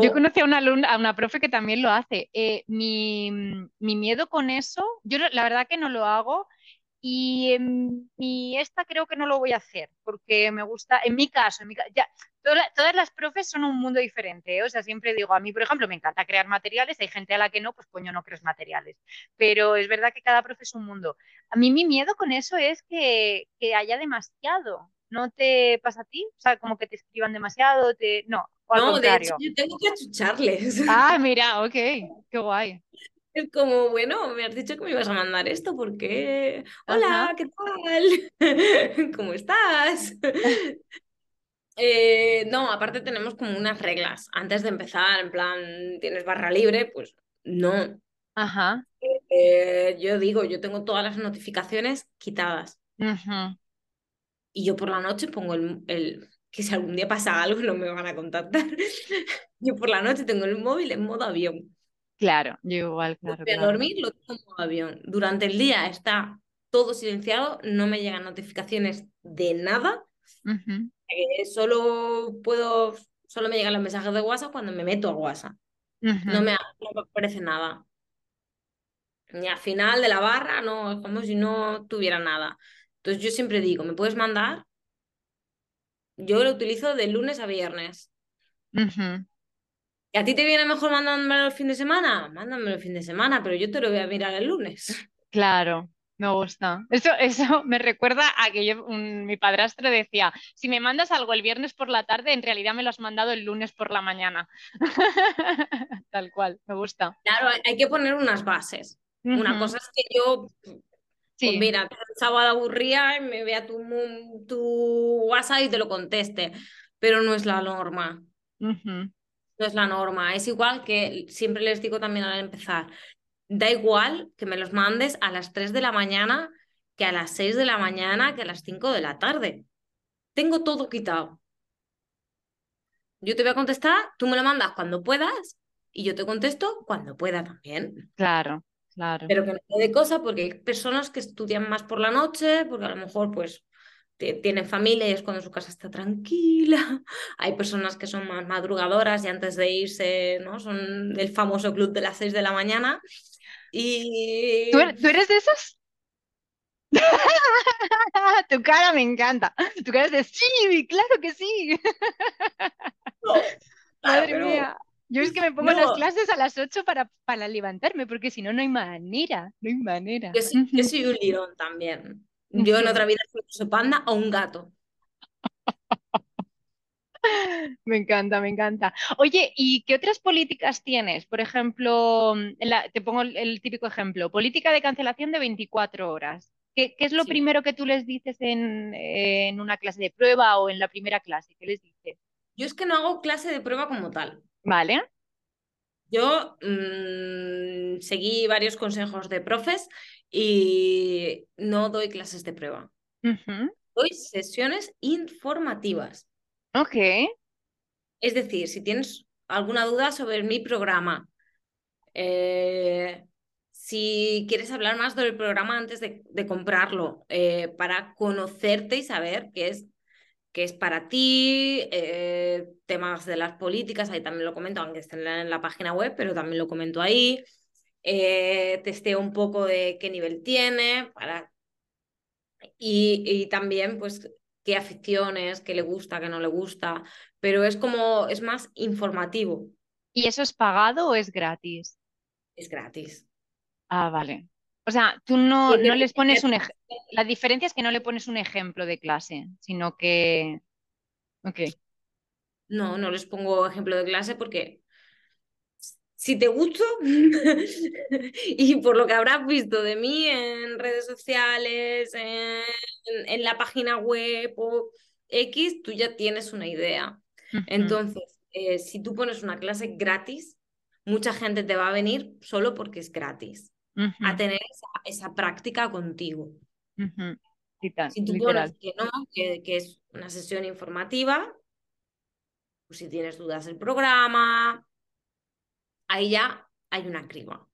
Yo O, conocí a una alumna, a una profe que también lo hace. Eh, mi, mi miedo con eso, yo la verdad que no lo hago y en mi esta creo que no lo voy a hacer porque me gusta, en mi caso, en mi ca- ya, toda- todas las profes son un mundo diferente, ¿eh? O sea, siempre digo, a mí, por ejemplo, me encanta crear materiales, hay gente a la que no, pues coño, no crees materiales, pero es verdad que cada profe es un mundo. A mí mi miedo con eso es que, que haya demasiado. ¿No te pasa a ti? O sea, como que te escriban demasiado, te... no, o al no, de hecho, yo tengo que achucharles. Ah, mira, ok, qué guay. Es como, bueno, me has dicho que me ibas a mandar esto, ¿por qué? Ajá, Hola, ¿qué tal? ¿Cómo estás? Eh, no, aparte tenemos como unas reglas. Antes de empezar, en plan, tienes barra libre, pues no. ajá, Eh, yo digo, yo tengo todas las notificaciones quitadas. ujú, Y yo por la noche pongo el, el- que si algún día pasa algo no me van a contactar. Yo por la noche tengo el móvil en modo avión. Claro, yo igual, claro, Voy a claro. dormir, lo tengo en modo avión. Durante el día está todo silenciado, no me llegan notificaciones de nada. Ujú, Eh, solo puedo, solo me llegan los mensajes de WhatsApp cuando me meto a WhatsApp. No ujú, me, no me aparece nada. Ni al final de la barra, no, es como si no tuviera nada. Entonces yo siempre digo, ¿me puedes mandar? Yo lo utilizo de lunes a viernes. ¿Y a ti te viene mejor mandármelo el fin de semana? Mándamelo el fin de semana, pero yo te lo voy a mirar el lunes. Claro, me gusta. Eso, eso me recuerda a que yo, un- mi padrastro decía, si me mandas algo el viernes por la tarde, en realidad me lo has mandado el lunes por la mañana. Tal cual, me gusta. Claro, hay que poner unas bases. Una cosa es que yo, pues mira, el sábado aburría y me vea tu, tu WhatsApp y te lo conteste, pero no es la norma. No es la norma. Es igual que siempre les digo también al empezar, da igual que me los mandes a las 3 de la mañana, que a las 6 de la mañana, que a las 5 de la tarde. Tengo todo quitado. Yo te voy a contestar, tú me lo mandas cuando puedas y yo te contesto cuando pueda también. claro. Claro. Pero que no de cosa porque hay personas que estudian más por la noche, porque a lo mejor pues tienen familia y es cuando su casa está tranquila. Hay personas que son más madrugadoras y antes de irse, ¿no? Son del famoso club de las 6 de la mañana. Y... ¿Tú eres, ¿tú eres de esos? tu cara me encanta. Tu cara es de sí, claro que sí. Madre mía. Yo es que me pongo las clases a las 8 para, para levantarme, porque si no, no hay manera. No hay manera. Yo soy, un lirón también. Yo en otra vida soy un panda o un gato. Me encanta, me encanta. Oye, ¿y qué otras políticas tienes? Por ejemplo, te pongo el, típico ejemplo, política de cancelación de 24 horas. ¿Qué, es lo primero que tú les dices en, una clase de prueba o en la primera clase? ¿Qué les dices? Yo es que no hago clase de prueba como tal. Vale. Yo mm, seguí varios consejos de profes y no doy clases de prueba. Doy sesiones informativas. Ok. Es decir, si tienes alguna duda sobre mi programa, eh, si quieres hablar más del programa antes de, comprarlo, eh, para conocerte y saber qué es, qué es para ti, eh, temas de las políticas, ahí también lo comento, aunque esté en la, página web, pero también lo comento ahí. Eh, testeo un poco de qué nivel tiene para... Y, y también, pues, qué aficiones, qué le gusta, qué no le gusta, pero es como, es más informativo. ¿Y eso es pagado o es gratis? Es gratis. Ah, vale. O sea, tú no, no les pones un ejemplo. La diferencia es que no le pones un ejemplo de clase, sino que. Ok. No, no les pongo ejemplo de clase porque si te gusto y por lo que habrás visto de mí en redes sociales, en, la página web o X, tú ya tienes una idea. Entonces, eh, si tú pones una clase gratis, mucha gente te va a venir solo porque es gratis a tener esa, práctica contigo. si tú pones que no, que, es una sesión informativa, pues si tienes dudas del programa, ahí ya hay una criba.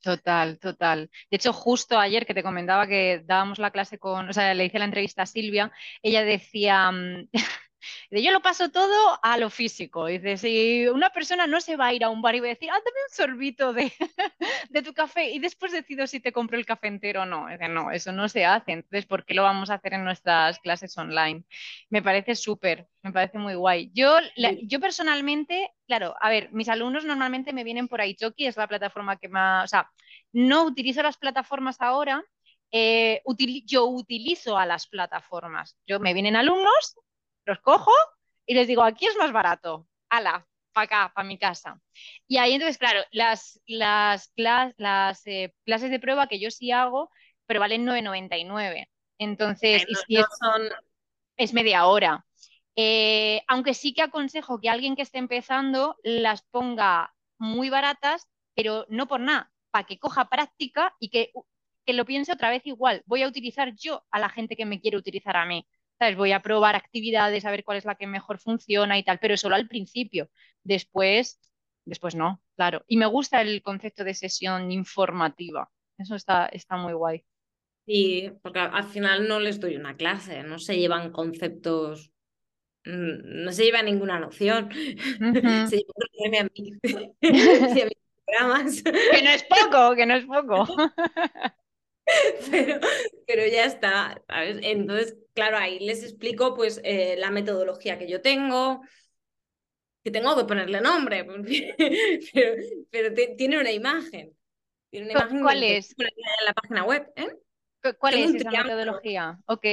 Total, total. De hecho, justo ayer que te comentaba que dábamos la clase con, o sea, le hice la entrevista a Silvia, ella decía, mm, yo lo paso todo a lo físico. Dice, si una persona no se va a ir a un bar y va a decir, ah, dame un sorbito de, de tu café y después decido si te compro el café entero o no. Dice, no, eso no se hace. Entonces, ¿por qué lo vamos a hacer en nuestras clases online? Me parece súper, me parece muy guay. Yo, yo personalmente, claro, a ver, mis alumnos normalmente me vienen por Italki, es la plataforma que más, o sea, no utilizo las plataformas ahora, eh, yo utilizo a las plataformas. Yo me vienen alumnos, los cojo y les digo, aquí es más barato, ala, para acá, para mi casa. Y ahí entonces, claro, las, las, las eh, clases de prueba que yo sí hago, pero valen 9,99. Entonces, es, media hora. Eh, aunque sí que aconsejo que alguien que esté empezando las ponga muy baratas, pero no por nada, para que coja práctica y que, que lo piense otra vez igual. Voy a utilizar yo a la gente que me quiere utilizar a mí. Voy a probar actividades, a ver cuál es la que mejor funciona y tal, pero solo al principio. Después, después no, claro. Y me gusta el concepto de sesión informativa. Eso está, está muy guay. Sí, porque al final no les doy una clase, no se llevan conceptos, mm, no se lleva ninguna noción. Se lleva a mí. Que no es poco, que no es poco. pero, pero ya está, ¿sabes? Entonces, claro, ahí les explico pues eh, la metodología que yo tengo, que tengo que ponerle nombre, pero, pero tiene una imagen. Tiene una imagen ¿Cuál es? En la página web, ¿eh? ¿Cuál es esa metodología? Ok.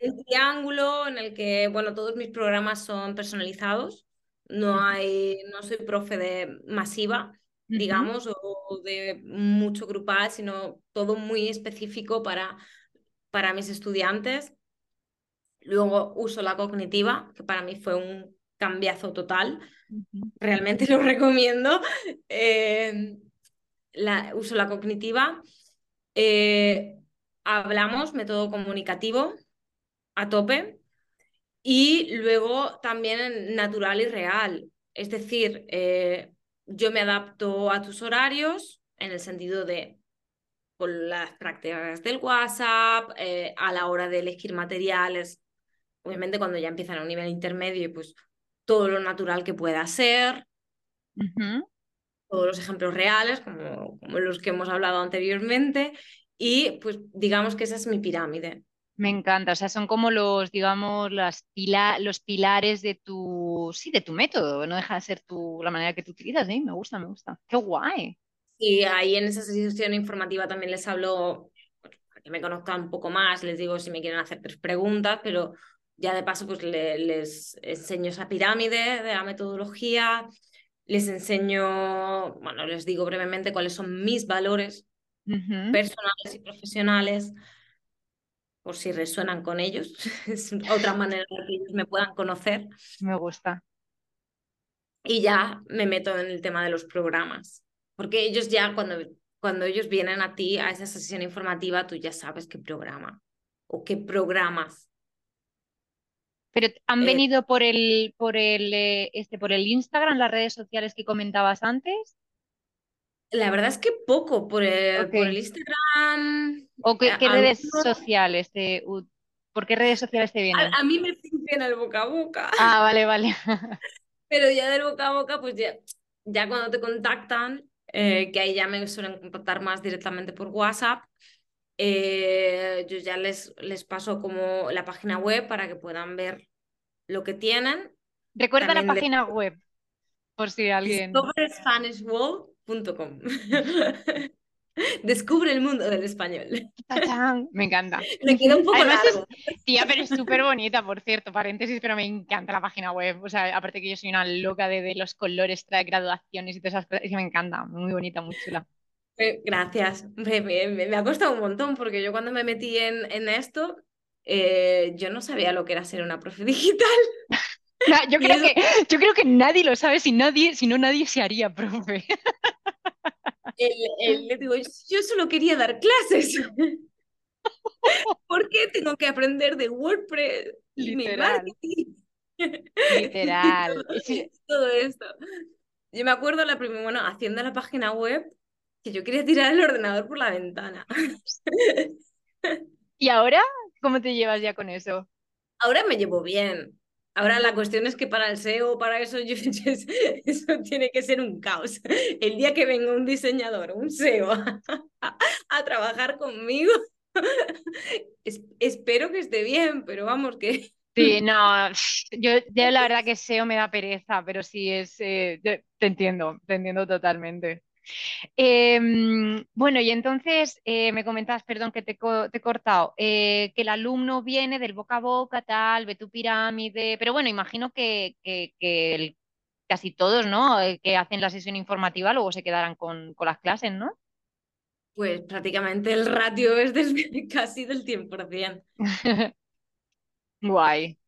Un triángulo en el que, bueno, todos mis programas son personalizados. No hay, no soy profe de masiva, digamos, o de mucho grupal, sino todo muy específico para, para mis estudiantes. Luego uso la cognitiva, que para mí fue un cambiazo total. Realmente lo recomiendo. Eh, la, uso la cognitiva. Eh, hablamos método comunicativo a tope. Y luego también natural y real. Es decir, eh, yo me adapto a tus horarios en el sentido de con las prácticas del WhatsApp, eh, a la hora de elegir materiales, obviamente cuando ya empiezan a un nivel intermedio, pues todo lo natural que pueda ser, todos los ejemplos reales, como, como los que hemos hablado anteriormente, y pues digamos que esa es mi pirámide. Me encanta, o sea, son como los, digamos, las pila los pilares de tu, sí, de tu método, no deja de ser tu, la manera que tú utilizas, ¿eh? Me gusta, me gusta. Qué guay. Y ahí en esa sesión informativa también les hablo, para que me conozcan un poco más, les digo si me quieren hacer tres preguntas, pero ya de paso pues les enseño esa pirámide de la metodología, les enseño, bueno, les digo brevemente cuáles son mis valores personales y profesionales, por si resuenan con ellos. es otra manera de que ellos me puedan conocer. Me gusta. Y ya me meto en el tema de los programas, porque ellos ya cuando, cuando ellos vienen a ti, a esa sesión informativa, tú ya sabes qué programa o qué programas. Pero han eh, venido por el, por el, eh, este, por el Instagram, las redes sociales que comentabas antes. La verdad es que poco por el, por el Instagram. ¿O qué, eh, redes sociales? Te, ¿Por qué redes sociales te vienen? A, mí me funciona el boca a boca. Ah, vale, vale. Pero ya del boca a boca, pues ya, ya cuando te contactan, eh, que ahí ya me suelen contactar más directamente por WhatsApp, eh, yo ya les, les paso como la página web para que puedan ver lo que tienen. Recuerda la página web, por si alguien... World Descubre el mundo del español. Me encanta. Me queda un poco largo. tía, pero es súper bonita, por cierto, paréntesis, pero me encanta la página web. O sea, aparte que yo soy una loca de, los colores, de graduaciones y todas esas cosas, me encanta, muy bonita, muy chula. Eh, gracias. Me, ha costado un montón porque yo cuando me metí en, en esto, eh, yo no sabía lo que era ser una profe digital. Yo, creo que, yo creo que nadie lo sabe, si, nadie, si no nadie se haría profe. le digo, yo solo quería dar clases. ¿Por qué tengo que aprender de WordPress? Literal. Literal. todo, esto. Yo me acuerdo la primera, bueno, haciendo la página web, que yo quería tirar el ordenador por la ventana. ¿Y ahora? ¿Cómo te llevas ya con eso? Ahora me llevo bien. Ahora la cuestión es que para el SEO, para eso, eso tiene que ser un caos. El día que venga un diseñador, un SEO a, trabajar conmigo, espero que esté bien, pero vamos que... Sí, no, yo, la verdad que SEO me da pereza, pero sí es, eh, te entiendo, te entiendo totalmente. Em, bueno, y entonces eh, me comentabas, perdón que te, he cortado, eh, que el alumno viene del boca a boca, tal, ve tu pirámide, pero bueno, imagino que, casi todos, ¿no? Que hacen la sesión informativa luego se quedarán con, las clases, ¿no? Pues prácticamente el ratio es casi del 100%. Guay.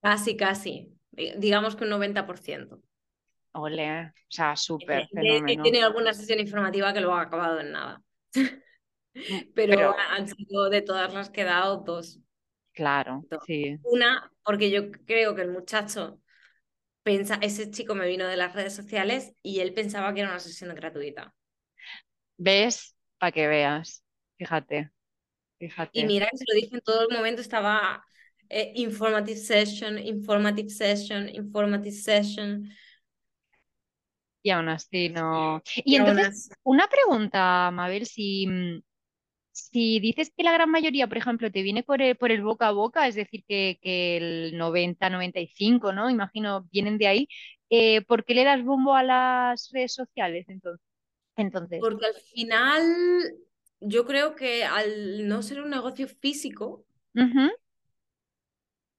Casi, casi. Digamos que un 90%. Ole, o sea, súper Tiene alguna sesión informativa que lo ha acabado en nada. Pero, han sido de todas las que he dado dos. Claro, sí. Una, porque yo creo que el muchacho pensa, ese chico me vino de las redes sociales y él pensaba que era una sesión gratuita. ¿Ves? Para que veas. Fíjate. Fíjate. Y mira que se lo dije en todo el momento, estaba eh, informative session, informative session, informative session. Y aún así no. Y, entonces, una pregunta, Mabel, si, mm, si dices que la gran mayoría, por ejemplo, te viene por el, por el boca a boca, es decir, que, que el 90, 95, ¿no? Imagino, vienen de ahí, eh, ¿por qué le das bombo a las redes sociales entonces? entonces? Porque al final yo creo que al no ser un negocio físico,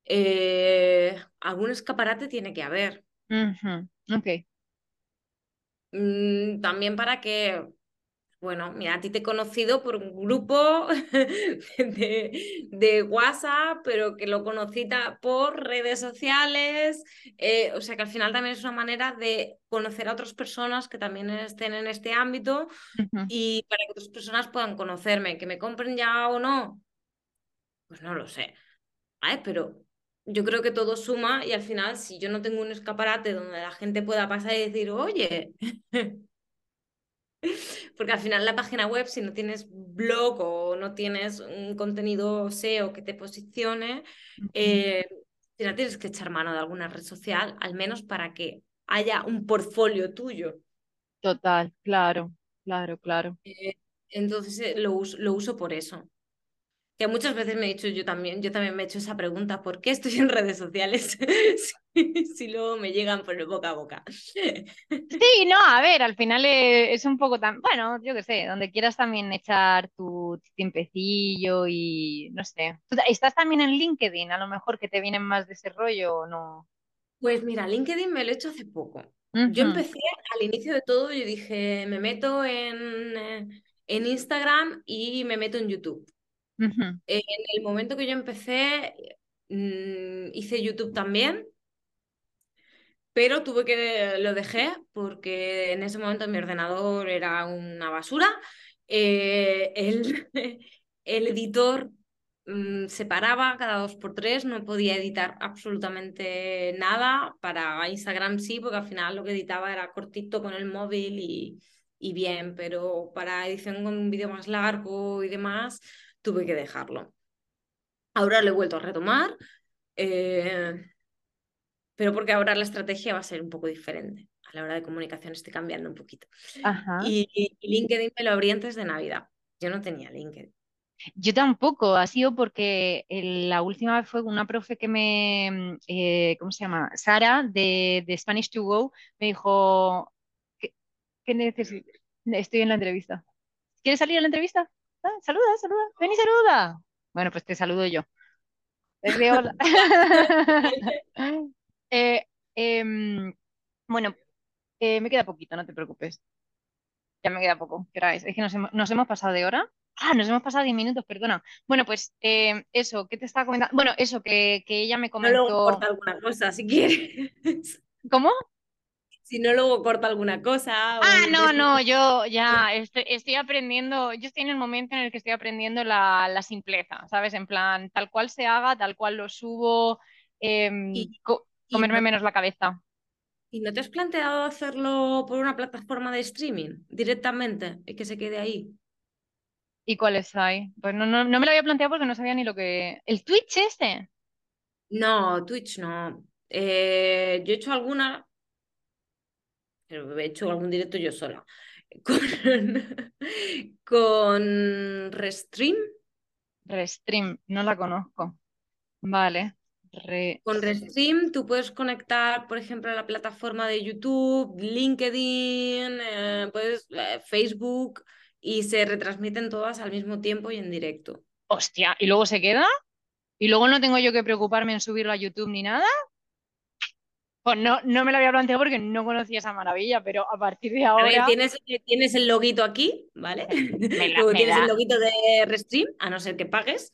eh, algún escaparate tiene que haber. Ok. Mm, también para que, bueno, mira, a ti te he conocido por un grupo de, de WhatsApp, pero que lo conocí por redes sociales, eh, o sea que al final también es una manera de conocer a otras personas que también estén en este ámbito y para que otras personas puedan conocerme, que me compren ya o no, pues no lo sé, Pero yo creo que todo suma y al final, si yo no tengo un escaparate donde la gente pueda pasar y decir, oye, Porque al final la página web, si no tienes blog o no tienes un contenido SEO que te posicione, eh, tienes que echar mano de alguna red social, al menos para que haya un portfolio tuyo. Total, claro, claro, claro. Eh, entonces eh, lo, uso, lo uso por eso. Que muchas veces me he dicho yo también, yo también me he hecho esa pregunta, ¿por qué estoy en redes sociales si, luego me llegan por el boca a boca? Sí, no, a ver, al final es un poco tan, bueno, yo qué sé, donde quieras también echar tu tiempecillo y no sé. ¿Estás también en LinkedIn? A lo mejor que te vienen más de ese rollo o no. Pues mira, LinkedIn me lo he hecho hace poco. Yo empecé al inicio de todo, yo dije, me meto en, eh, en Instagram y me meto en YouTube. En el momento que yo empecé, mm, hice YouTube también, pero tuve que, lo dejé porque en ese momento mi ordenador era una basura. Eh, el, el editor mm, se paraba cada dos por tres, no podía editar absolutamente nada. Para Instagram sí, porque al final lo que editaba era cortito con el móvil y, y bien, pero para edición con un vídeo más largo y demás, tuve que dejarlo. Ahora lo he vuelto a retomar, eh, pero porque ahora la estrategia va a ser un poco diferente. A la hora de comunicación estoy cambiando un poquito. Y, LinkedIn me lo abrí antes de Navidad. Yo no tenía LinkedIn. Yo tampoco, ha sido porque la última vez fue una profe que me, eh, ¿cómo se llama? Sara, de, de Spanish to Go, me dijo, ¿qué, qué necesito? Estoy en la entrevista. ¿Quieres salir a la entrevista? Ah, saluda, saluda, ven y saluda. Bueno, pues te saludo yo. Eh, em, bueno, eh, me queda poquito, no te preocupes. Ya me queda poco. ¿Qué hora es? Que nos hemos, pasado de hora. Ah, nos hemos pasado 10 minutos, perdona. Bueno, pues em, eso, ¿qué te estaba comentando? Bueno, eso, que, que ella me comentó. No, corta alguna cosa, si quieres. ¿Cómo? Si no luego corta alguna cosa. Ah, no, no, yo ya estoy, aprendiendo, yo estoy en el momento en el que estoy aprendiendo la, simpleza, ¿sabes? En plan, tal cual se haga, tal cual lo subo, em, comerme menos la cabeza. ¿Y no te has planteado hacerlo por una plataforma de streaming directamente y que se quede ahí? ¿Y cuáles hay? Pues no, no, no me lo había planteado porque no sabía ni lo que... ¿El Twitch este? No, Twitch no. Eh, yo he hecho alguna, he hecho algún directo yo sola. Con, con Restream. Restream, no la conozco. Vale. Con Restream tú puedes conectar, por ejemplo, a la plataforma de YouTube, LinkedIn, eh, puedes, eh, Facebook y se retransmiten todas al mismo tiempo y en directo. Hostia, ¿y luego se queda? ¿Y luego no tengo yo que preocuparme en subirlo a YouTube ni nada? Pues no, no me lo había planteado porque no conocía esa maravilla, pero a partir de ahora. tienes, tienes el loguito aquí, ¿vale? Luego tienes el loguito de Restream, a no ser que pagues,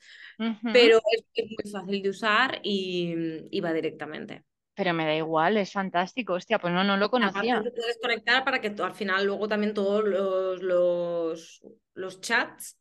pero es, muy fácil de usar y, va directamente. Pero me da igual, es fantástico. Hostia, pues no, no lo conocía. Aparte, puedes conectar para que al final luego también todos los, los, los chats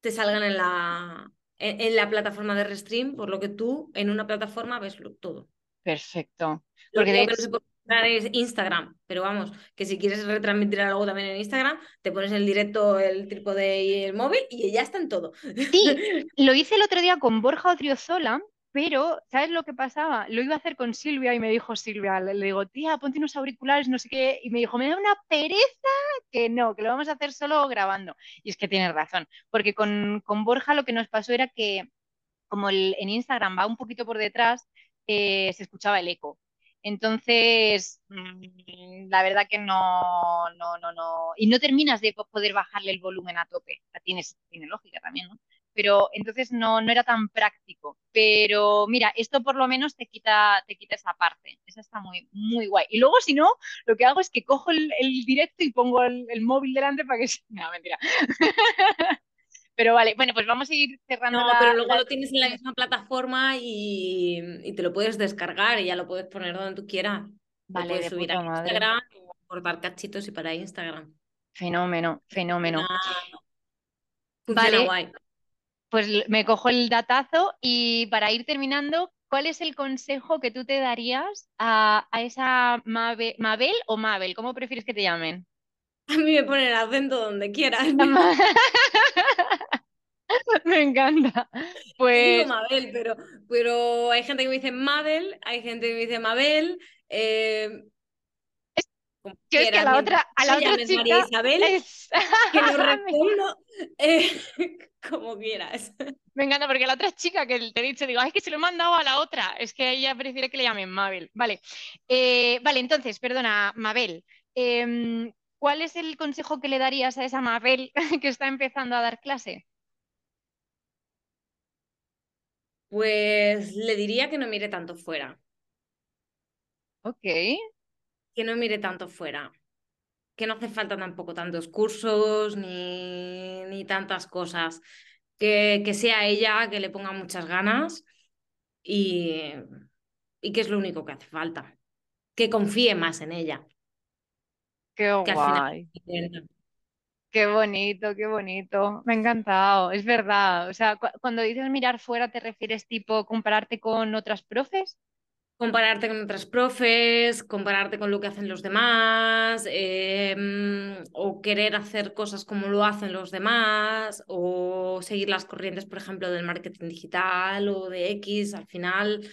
te salgan en la, en, la plataforma de Restream, por lo que tú en una plataforma ves todo. Perfecto. Porque de hecho... no se es Instagram, pero vamos, que si quieres retransmitir algo también en Instagram, te pones en el directo el trípode y el móvil y ya está en todo. Sí, lo hice el otro día con Borja Odriozola, pero ¿sabes lo que pasaba? Lo iba a hacer con Silvia y me dijo Silvia, le, digo, tía, ponte unos auriculares, no sé qué, y me dijo, me da una pereza que no, que lo vamos a hacer solo grabando. Y es que tienes razón, porque con, con Borja lo que nos pasó era que como el, en Instagram va un poquito por detrás, eh, se escuchaba el eco. Entonces, mm, la verdad que no, no, no, no. Y no terminas de poder bajarle el volumen a tope. Tiene, tiene lógica también, ¿no? Pero entonces no, no era tan práctico. Pero mira, esto por lo menos te quita, te quita esa parte. Esa está muy, muy guay. Y luego, si no, lo que hago es que cojo el, directo y pongo el, el móvil delante para que... No, mentira. Pero vale, bueno, pues vamos a ir cerrando. No, pero luego lo tienes en la misma plataforma y, te lo puedes descargar y ya lo puedes poner donde tú quieras. Vale, puedes subir a Instagram o cortar cachitos y para Instagram. Fenómeno, fenómeno. vale. Guay. Pues me cojo el datazo y para ir terminando, ¿cuál es el consejo que tú te darías a, esa Mabel o Mabel? ¿Cómo prefieres que te llamen? A mí me ponen el acento donde quieras. Me encanta. Pues digo Mabel, pero, pero hay gente que me dice Mabel, hay gente que me dice Mabel. eh, yo es que a la otra, a la otra llames María chica Isabel, es... que lo respondo eh, como quieras. Me encanta porque la otra chica que te he dicho, digo, "Ay, es que se lo he mandado a la otra. Es que ella prefiere que le llamen Mabel. Vale. Eh, vale, entonces, perdona, Mabel. em, ¿cuál es el consejo que le darías a esa Mabel que está empezando a dar clase? Pues le diría que no mire tanto fuera, Ok. que no mire tanto fuera, que no hace falta tampoco tantos cursos ni, ni tantas cosas, que, que sea ella, que le ponga muchas ganas y, y que es lo único que hace falta, que confíe más en ella, Qué que al final... guay. Qué bonito, qué bonito. Me ha encantado. Es verdad. O sea, cu- cuando dices mirar fuera, ¿te refieres tipo compararte con otras profes? Compararte con otras profes, compararte con lo que hacen los demás, eh, mm, o querer hacer cosas como lo hacen los demás, o seguir las corrientes, por ejemplo, del marketing digital o de X. Al final,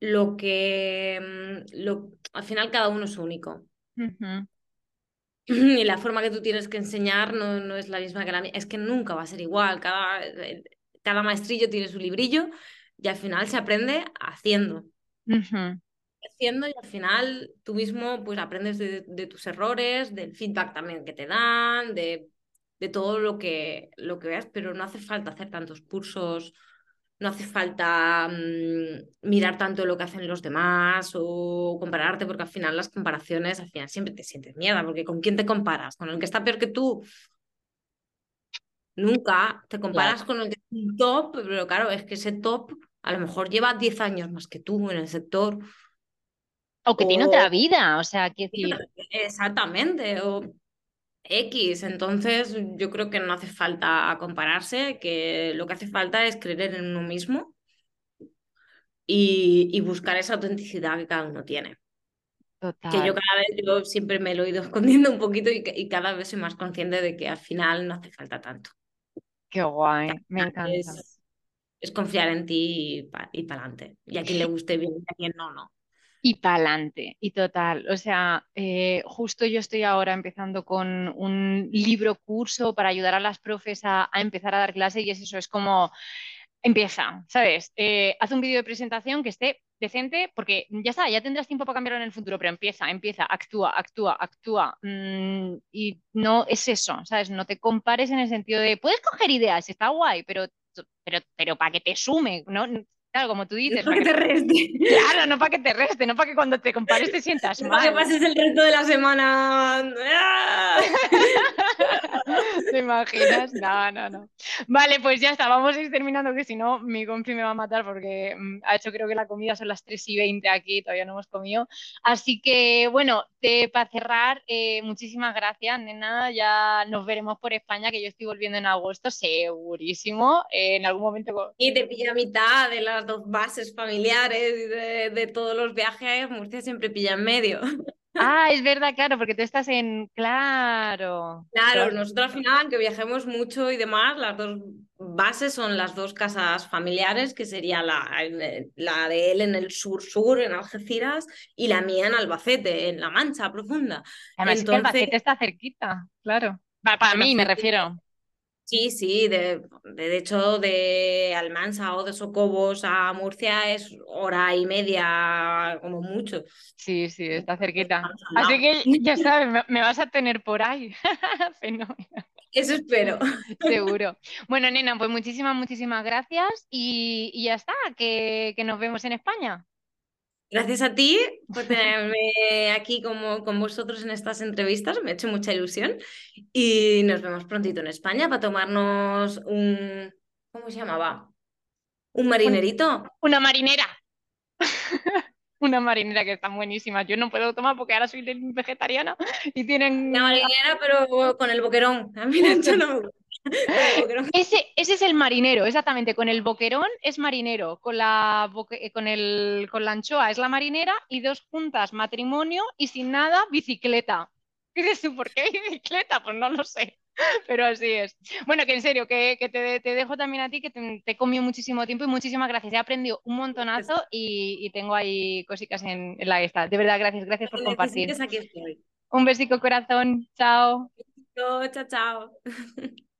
lo que, mm, lo, al final cada uno es único. Ujú. Y la forma que tú tienes que enseñar no, no es la misma que la mía. Es que nunca va a ser igual. Cada, eh, cada maestrillo tiene su librillo y al final se aprende haciendo haciendo y al final tú mismo pues aprendes de, de tus errores, del feedback también que te dan, de, de todo lo que, lo que veas, pero no hace falta hacer tantos cursos, no hace falta mm, mirar tanto lo que hacen los demás o compararte, porque al final las comparaciones, al final siempre te sientes mierda, porque ¿con quién te comparas? ¿Con el que está peor que tú? Nunca te comparas Claro. con el que es un top, pero claro, es que ese top a lo mejor lleva 10 años más que tú en el sector. O que tiene otra vida, o sea, quiero decir, Exactamente, o X. Entonces, yo creo que no hace falta compararse, que lo que hace falta es creer en uno mismo y, y buscar esa autenticidad que cada uno tiene. Que yo total, cada vez, yo siempre me lo he ido escondiendo un poquito y, y cada vez soy más consciente de que al final no hace falta tanto. qué guay, me encanta. Es, es confiar en ti y para y adelante. Y a quien le guste bien y a quien no, no. Y pa'lante, y total. O sea, eh, justo yo estoy ahora empezando con un libro curso para ayudar a las profes a, empezar a dar clase y es eso, es como empieza, ¿sabes? Eh, haz un vídeo de presentación que esté decente porque ya está, ya tendrás tiempo para cambiarlo en el futuro, pero empieza, empieza, actúa, actúa, actúa. Mm, y no es eso, ¿sabes? No te compares en el sentido de, puedes coger ideas, está guay, pero, pero, pero para que te sume, ¿no? Claro, como tú No dices, es para que te reste. Claro, no para que te reste, no para que cuando te compares te sientas No para que mal. pases el resto de la semana. ¿Te imaginas? No, no, no. Vale, pues ya está, vamos a ir terminando, que si no, mi compi me va a matar porque mm, ha hecho creo que la comida son las 3 y 20 aquí, todavía no hemos comido. Así que, bueno, te, para cerrar, eh, muchísimas gracias, nena. Ya nos veremos por España, que yo estoy volviendo en agosto, segurísimo. Eh, en algún momento. Y te pilla mitad de las dos bases familiares y de, de todos los viajes, Murcia siempre pilla en medio. Ah, es verdad, claro, porque tú estás en. Claro. Claro, nosotros al final, aunque viajemos mucho y demás, las dos bases son las dos casas familiares, que sería la, la de él en el sur-sur, en Algeciras, y la mía en Albacete, en La Mancha Profunda. Además, es que Entonces, Albacete está cerquita, claro. Pa- para mí, me refiero. Sí, sí, de, de, de hecho de Almansa o de Socobos a Murcia es hora y media como mucho. Sí, sí, está cerquita. Estamos al Así que ya sabes, me, me vas a tener por ahí. Fenómeno, Eso espero. seguro. Bueno, nena, pues muchísimas, muchísimas gracias y, y ya está, que, que nos vemos en España. Gracias a ti por tenerme aquí como con vosotros en estas entrevistas, me ha hecho mucha ilusión y nos vemos prontito en España para tomarnos un, ¿cómo se llamaba? Un marinerito. una marinera. Una marinera que están buenísimas. Yo no puedo tomar porque ahora soy vegetariana y Una tienen... marinera pero con el boquerón. A mí Nacho no me gusta. Ese, ese es el marinero, exactamente. Con el boquerón es marinero, con la, boque- eh, con el, con la anchoa es la marinera y dos juntas matrimonio y sin nada bicicleta. ¿Qué dices tú? ¿Por qué bicicleta? Pues no lo sé. Pero así es. Bueno, que en serio, que, te, dejo también a ti, que te, he comido muchísimo tiempo y muchísimas gracias. He aprendido un montonazo y, tengo ahí cositas en, la esta. De verdad, gracias, gracias por compartir. Aquí estoy. Un besico corazón. Chao. Chao, chao.